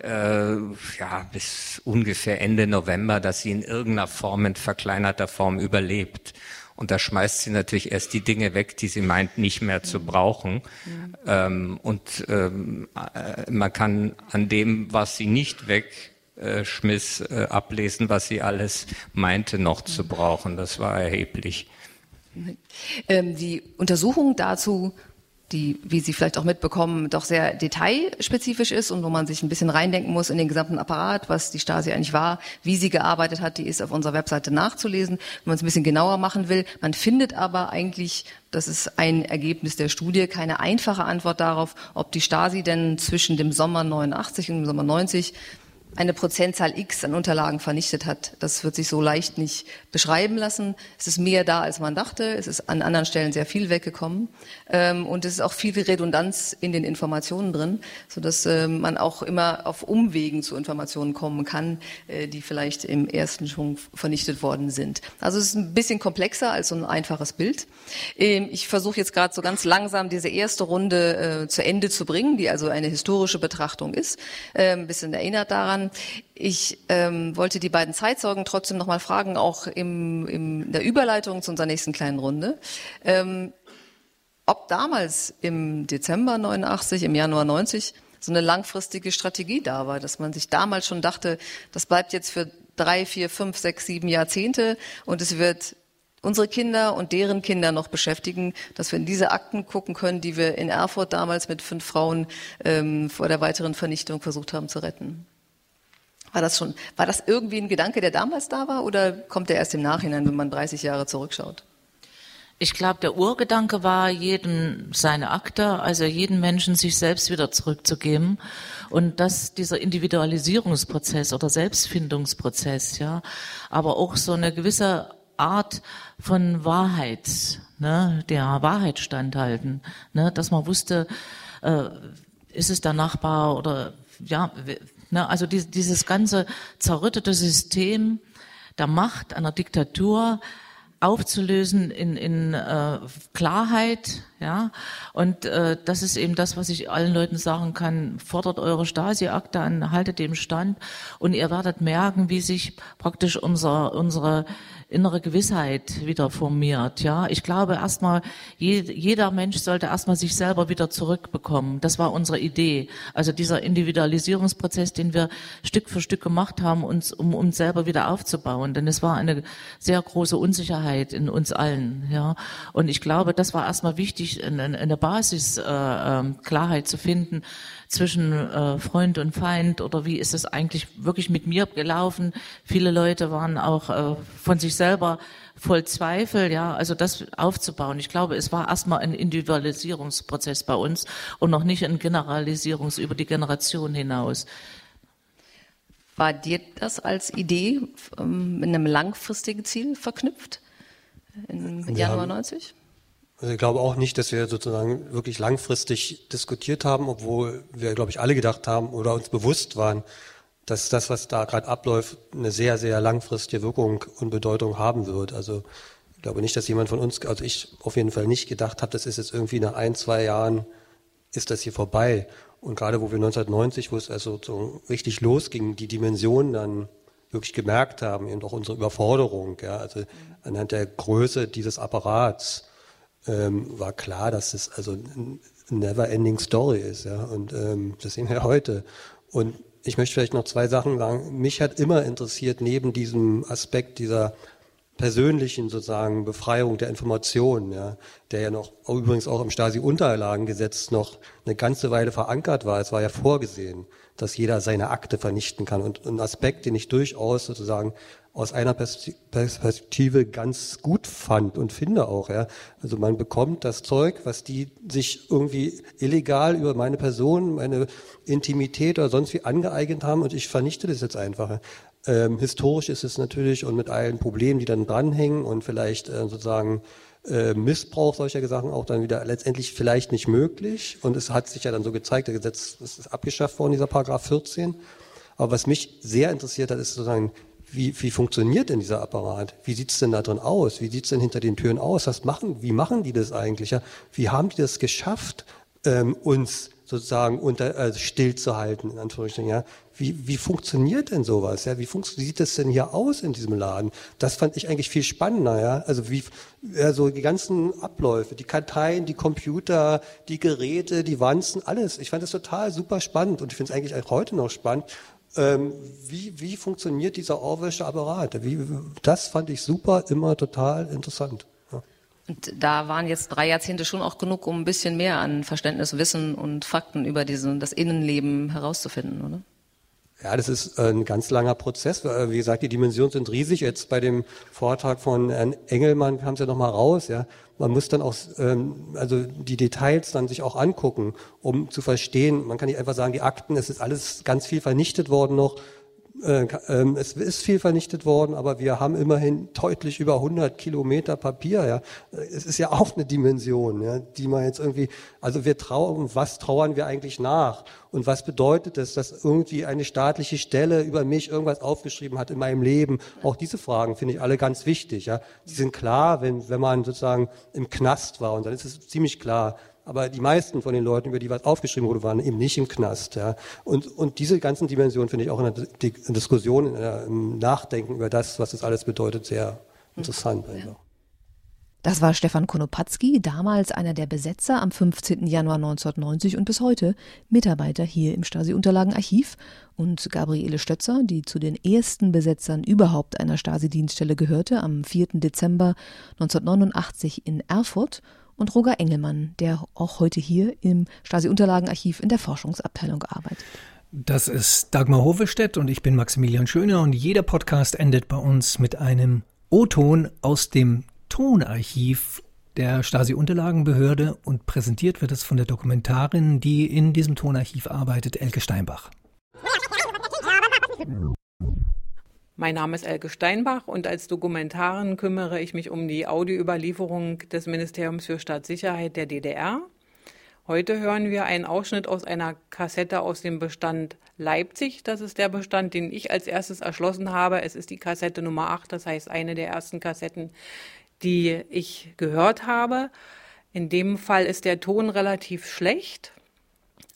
äh, ja, bis ungefähr Ende November, dass sie in irgendeiner Form, in verkleinerter Form überlebt. Und da schmeißt sie natürlich erst die Dinge weg, die sie meint, nicht mehr zu brauchen. Mhm. Ähm, und ähm, äh, man kann an dem, was sie nicht wegschmiss, äh, ablesen, was sie alles meinte, noch zu brauchen. Das war erheblich. Ähm, die Untersuchung dazu die, wie Sie vielleicht auch mitbekommen, doch sehr detailspezifisch ist und wo man sich ein bisschen reindenken muss in den gesamten Apparat, was die Stasi eigentlich war, wie sie gearbeitet hat, die ist auf unserer Webseite nachzulesen, wenn man es ein bisschen genauer machen will. Man findet aber eigentlich, das ist ein Ergebnis der Studie, keine einfache Antwort darauf, ob die Stasi denn zwischen dem Sommer 89 und dem Sommer 90 eine Prozentzahl X an Unterlagen vernichtet hat. Das wird sich so leicht nicht beschreiben lassen. Es ist mehr da, als man dachte. Es ist an anderen Stellen sehr viel weggekommen. Ähm, und es ist auch viel Redundanz in den Informationen drin, sodass ähm, man auch immer auf Umwegen zu Informationen kommen kann, äh, die vielleicht im ersten Schwung vernichtet worden sind. Also es ist ein bisschen komplexer als so ein einfaches Bild. Ähm, ich versuche jetzt gerade so ganz langsam diese erste Runde äh, zu Ende zu bringen, die also eine historische Betrachtung ist. Ein bisschen erinnert daran, ich ähm, wollte die beiden Zeitzeugen trotzdem noch mal fragen, auch im, in der Überleitung zu unserer nächsten kleinen Runde. Ähm, ob damals im Dezember 89, im Januar 90 so eine langfristige Strategie da war, dass man sich damals schon dachte, das bleibt jetzt für drei, vier, fünf, sechs, sieben Jahrzehnte und es wird unsere Kinder und deren Kinder noch beschäftigen, dass wir in diese Akten gucken können, die wir in Erfurt damals mit fünf Frauen ähm, vor der weiteren Vernichtung versucht haben zu retten. War das schon, war das irgendwie ein Gedanke, der damals da war, oder kommt der erst im Nachhinein, wenn man 30 Jahre zurückschaut? Ich glaube, der Urgedanke war, jedem seine Akte, also jeden Menschen sich selbst wieder zurückzugeben und dass dieser Individualisierungsprozess oder Selbstfindungsprozess, ja, aber auch so eine gewisse Art von Wahrheit, ne, der Wahrheit standhalten, ne, dass man wusste, äh, ist es der Nachbar oder ja, Ne? Also die, dieses ganze zerrüttete System der Macht einer Diktatur aufzulösen in, in äh, Klarheit, ja. Und äh, das ist eben das, was ich allen Leuten sagen kann: Fordert eure Stasi-Akte an, haltet dem Stand, und ihr werdet merken, wie sich praktisch unser, unsere innere Gewissheit wieder formiert. Ja, ich glaube erstmal, jeder Mensch sollte erstmal sich selber wieder zurückbekommen. Das war unsere Idee. Also dieser Individualisierungsprozess, den wir Stück für Stück gemacht haben, uns, um uns selber wieder aufzubauen. Denn es war eine sehr große Unsicherheit in uns allen. Ja, und ich glaube, das war erstmal wichtig, eine, eine Basis äh, äh, Klarheit zu finden zwischen äh, Freund und Feind oder wie ist es eigentlich wirklich mit mir gelaufen. Viele Leute waren auch äh, von sich selber voll Zweifel, ja, also das aufzubauen. Ich glaube, es war erstmal ein Individualisierungsprozess bei uns und noch nicht ein Generalisierungs über die Generation hinaus. War dir das als Idee ähm, mit einem langfristigen Ziel verknüpft im Januar haben, 90? Also ich glaube auch nicht, dass wir sozusagen wirklich langfristig diskutiert haben, obwohl wir, glaube ich, alle gedacht haben oder uns bewusst waren, dass das, was da gerade abläuft, eine sehr, sehr langfristige Wirkung und Bedeutung haben wird. Also ich glaube nicht, dass jemand von uns, also ich auf jeden Fall nicht gedacht habe, das ist jetzt irgendwie nach ein, zwei Jahren, ist das hier vorbei. Und gerade wo wir 1990, wo es also so richtig losging, die Dimension dann wirklich gemerkt haben, eben auch unsere Überforderung, ja, also anhand der Größe dieses Apparats, ähm, war klar, dass es also never-ending Story ist, ja, und ähm, das sehen wir heute. Und ich möchte vielleicht noch zwei Sachen sagen. Mich hat immer interessiert, neben diesem Aspekt dieser persönlichen sozusagen Befreiung der Informationen, ja, der ja noch übrigens auch im Stasi-Unterlagengesetz noch eine ganze Weile verankert war. Es war ja vorgesehen, dass jeder seine Akte vernichten kann. Und ein Aspekt, den ich durchaus sozusagen aus einer Perspektive ganz gut fand und finde auch, ja. Also man bekommt das Zeug, was die sich irgendwie illegal über meine Person, meine Intimität oder sonst wie angeeignet haben und ich vernichte das jetzt einfach. Ähm, historisch ist es natürlich und mit allen Problemen, die dann dranhängen und vielleicht äh, sozusagen äh, Missbrauch solcher Sachen auch dann wieder letztendlich vielleicht nicht möglich. Und es hat sich ja dann so gezeigt, der Gesetz ist abgeschafft worden, dieser Paragraph 14. Aber was mich sehr interessiert hat, ist sozusagen, wie, wie funktioniert denn dieser Apparat? Wie sieht's denn da drin aus? Wie sieht's denn hinter den Türen aus? Was machen, wie machen die das eigentlich? Ja? Wie haben die das geschafft, ähm, uns sozusagen unter, äh, stillzuhalten, in Anführungsstrichen, ja. Wie, wie funktioniert denn sowas? Ja, wie, wie sieht das denn hier aus in diesem Laden? Das fand ich eigentlich viel spannender, ja. Also wie, ja, so die ganzen Abläufe, die Karteien, die Computer, die Geräte, die Wanzen, alles. Ich fand das total super spannend und ich finde es eigentlich auch heute noch spannend. Ähm, wie, wie funktioniert dieser Orwellsche Apparat? Wie, das fand ich super, immer total interessant. Und da waren jetzt drei Jahrzehnte schon auch genug, um ein bisschen mehr an Verständnis, Wissen und Fakten über diesen, das Innenleben herauszufinden, oder? Ja, das ist ein ganz langer Prozess. Wie gesagt, die Dimensionen sind riesig. Jetzt bei dem Vortrag von Herrn Engelmann kam es ja nochmal raus. Ja, man muss dann auch ähm, also die Details dann sich auch angucken, um zu verstehen. Man kann nicht einfach sagen, die Akten, es ist alles ganz viel vernichtet worden noch. Äh, ähm, es ist viel vernichtet worden, aber wir haben immerhin deutlich über 100 Kilometer Papier. Ja, es ist ja auch eine Dimension, ja, die man jetzt irgendwie. Also wir trauern, was trauern wir eigentlich nach? Und was bedeutet es, dass irgendwie eine staatliche Stelle über mich irgendwas aufgeschrieben hat in meinem Leben? Auch diese Fragen finde ich alle ganz wichtig. Ja, die sind klar, wenn wenn man sozusagen im Knast war, und dann ist es ziemlich klar, aber die meisten von den Leuten, über die was aufgeschrieben wurde, waren eben nicht im Knast. Ja. Und, und diese ganzen Dimensionen finde ich auch in der Diskussion, im Nachdenken über das, was das alles bedeutet, sehr interessant. Ja. Das war Stefan Konopatzki, damals einer der Besetzer am 15. Januar 1990 und bis heute Mitarbeiter hier im Stasi-Unterlagenarchiv und Gabriele Stötzer, die zu den ersten Besetzern überhaupt einer Stasi-Dienststelle gehörte, am 4. Dezember 1989 in Erfurt und Roger Engelmann, der auch heute hier im Stasi-Unterlagenarchiv in der Forschungsabteilung arbeitet. Das ist Dagmar Hovestedt und ich bin Maximilian Schöner und jeder Podcast endet bei uns mit einem O-Ton aus dem Tonarchiv der Stasi-Unterlagenbehörde und präsentiert wird es von der Dokumentarin, die in diesem Tonarchiv arbeitet, Elke Steinbach. Mein Name ist Elke Steinbach und als Dokumentarin kümmere ich mich um die Audioüberlieferung des Ministeriums für Staatssicherheit der DDR. Heute hören wir einen Ausschnitt aus einer Kassette aus dem Bestand Leipzig. Das ist der Bestand, den ich als erstes erschlossen habe. Es ist die Kassette Nummer 8, das heißt eine der ersten Kassetten, die ich gehört habe. In dem Fall ist der Ton relativ schlecht,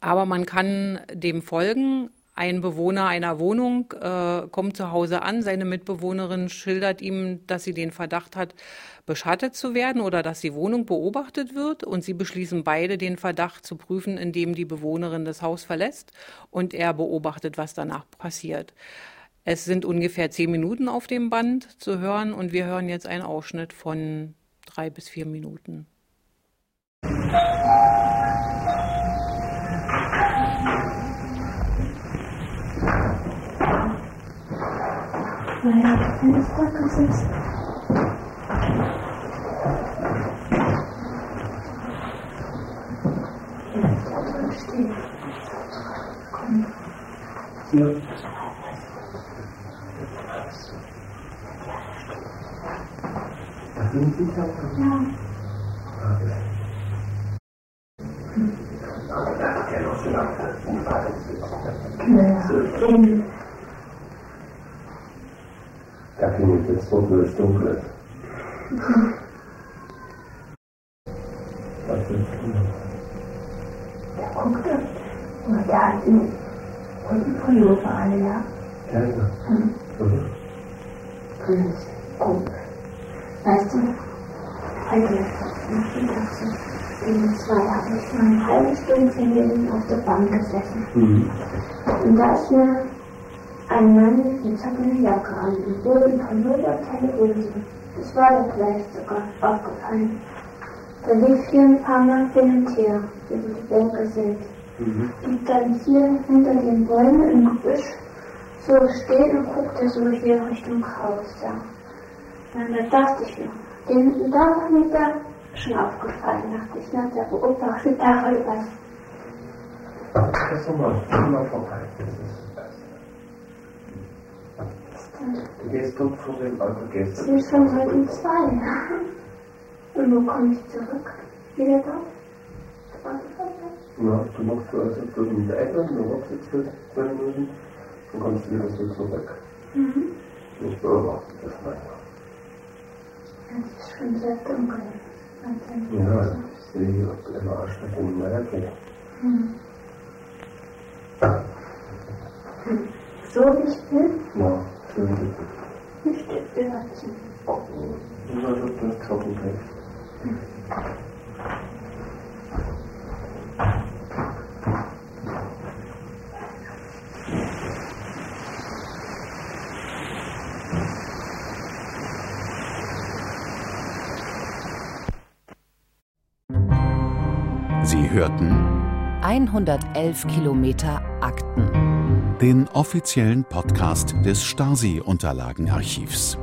aber man kann dem folgen. Ein Bewohner einer Wohnung äh, kommt zu Hause an, seine Mitbewohnerin schildert ihm, dass sie den Verdacht hat, beschattet zu werden oder dass die Wohnung beobachtet wird und sie beschließen beide den Verdacht zu prüfen, indem die Bewohnerin das Haus verlässt und er beobachtet, was danach passiert. Es sind ungefähr zehn Minuten auf dem Band zu hören und wir hören jetzt einen Ausschnitt von drei bis vier Minuten. Naja, eines Tages ist. Stehen. Komm. Ja. Das sind Sie, Ja. Da klingelt jetzt so, wo es dunkel ist. Was ist Der guckte und der hat ihn unten Pullover alle, ja? Ja, ja. Mhm. Mhm. Grünes, gut. Weißt du, heute Nachmittag gegen zwei habe ich mal eine halbe Stunde auf der Bank gesessen. Mhm. Und da ist mir ein Mann mit einer Jacke an von Null auf keine Hose. Das war der vielleicht sogar aufgefallen. Da lief hier ein paar Mal hin und her, über die Bänke sind. Mhm. Und dann hier hinter den Bäumen im Gebüsch so stehen und guckt er so hier Richtung Haus da. Und da dachte ich mir, den, da mir da schon aufgefallen, dachte ich, na, der beobachtet da wohl was. Das ist nochmal, mal vorbei. Du gehst dort vor dem gehst Es ist schon heute um zwei. Und wo komme ich zurück? Wieder dort? Ja, du machst so, als ob du der Ecke, du wartest jetzt für zwei Minuten, dann kommst du wieder so zurück. Mhm. Ich beobachte das mal. Es ist schon sehr dunkel. Ja, ich sehe hier auch immer Arschloch in meiner Ecke. Hm. So wie ich bin, Ja, als ob du das trocken kriegst. Sie hörten 111 Kilometer Akten. Den offiziellen Podcast des Stasi-Unterlagenarchivs.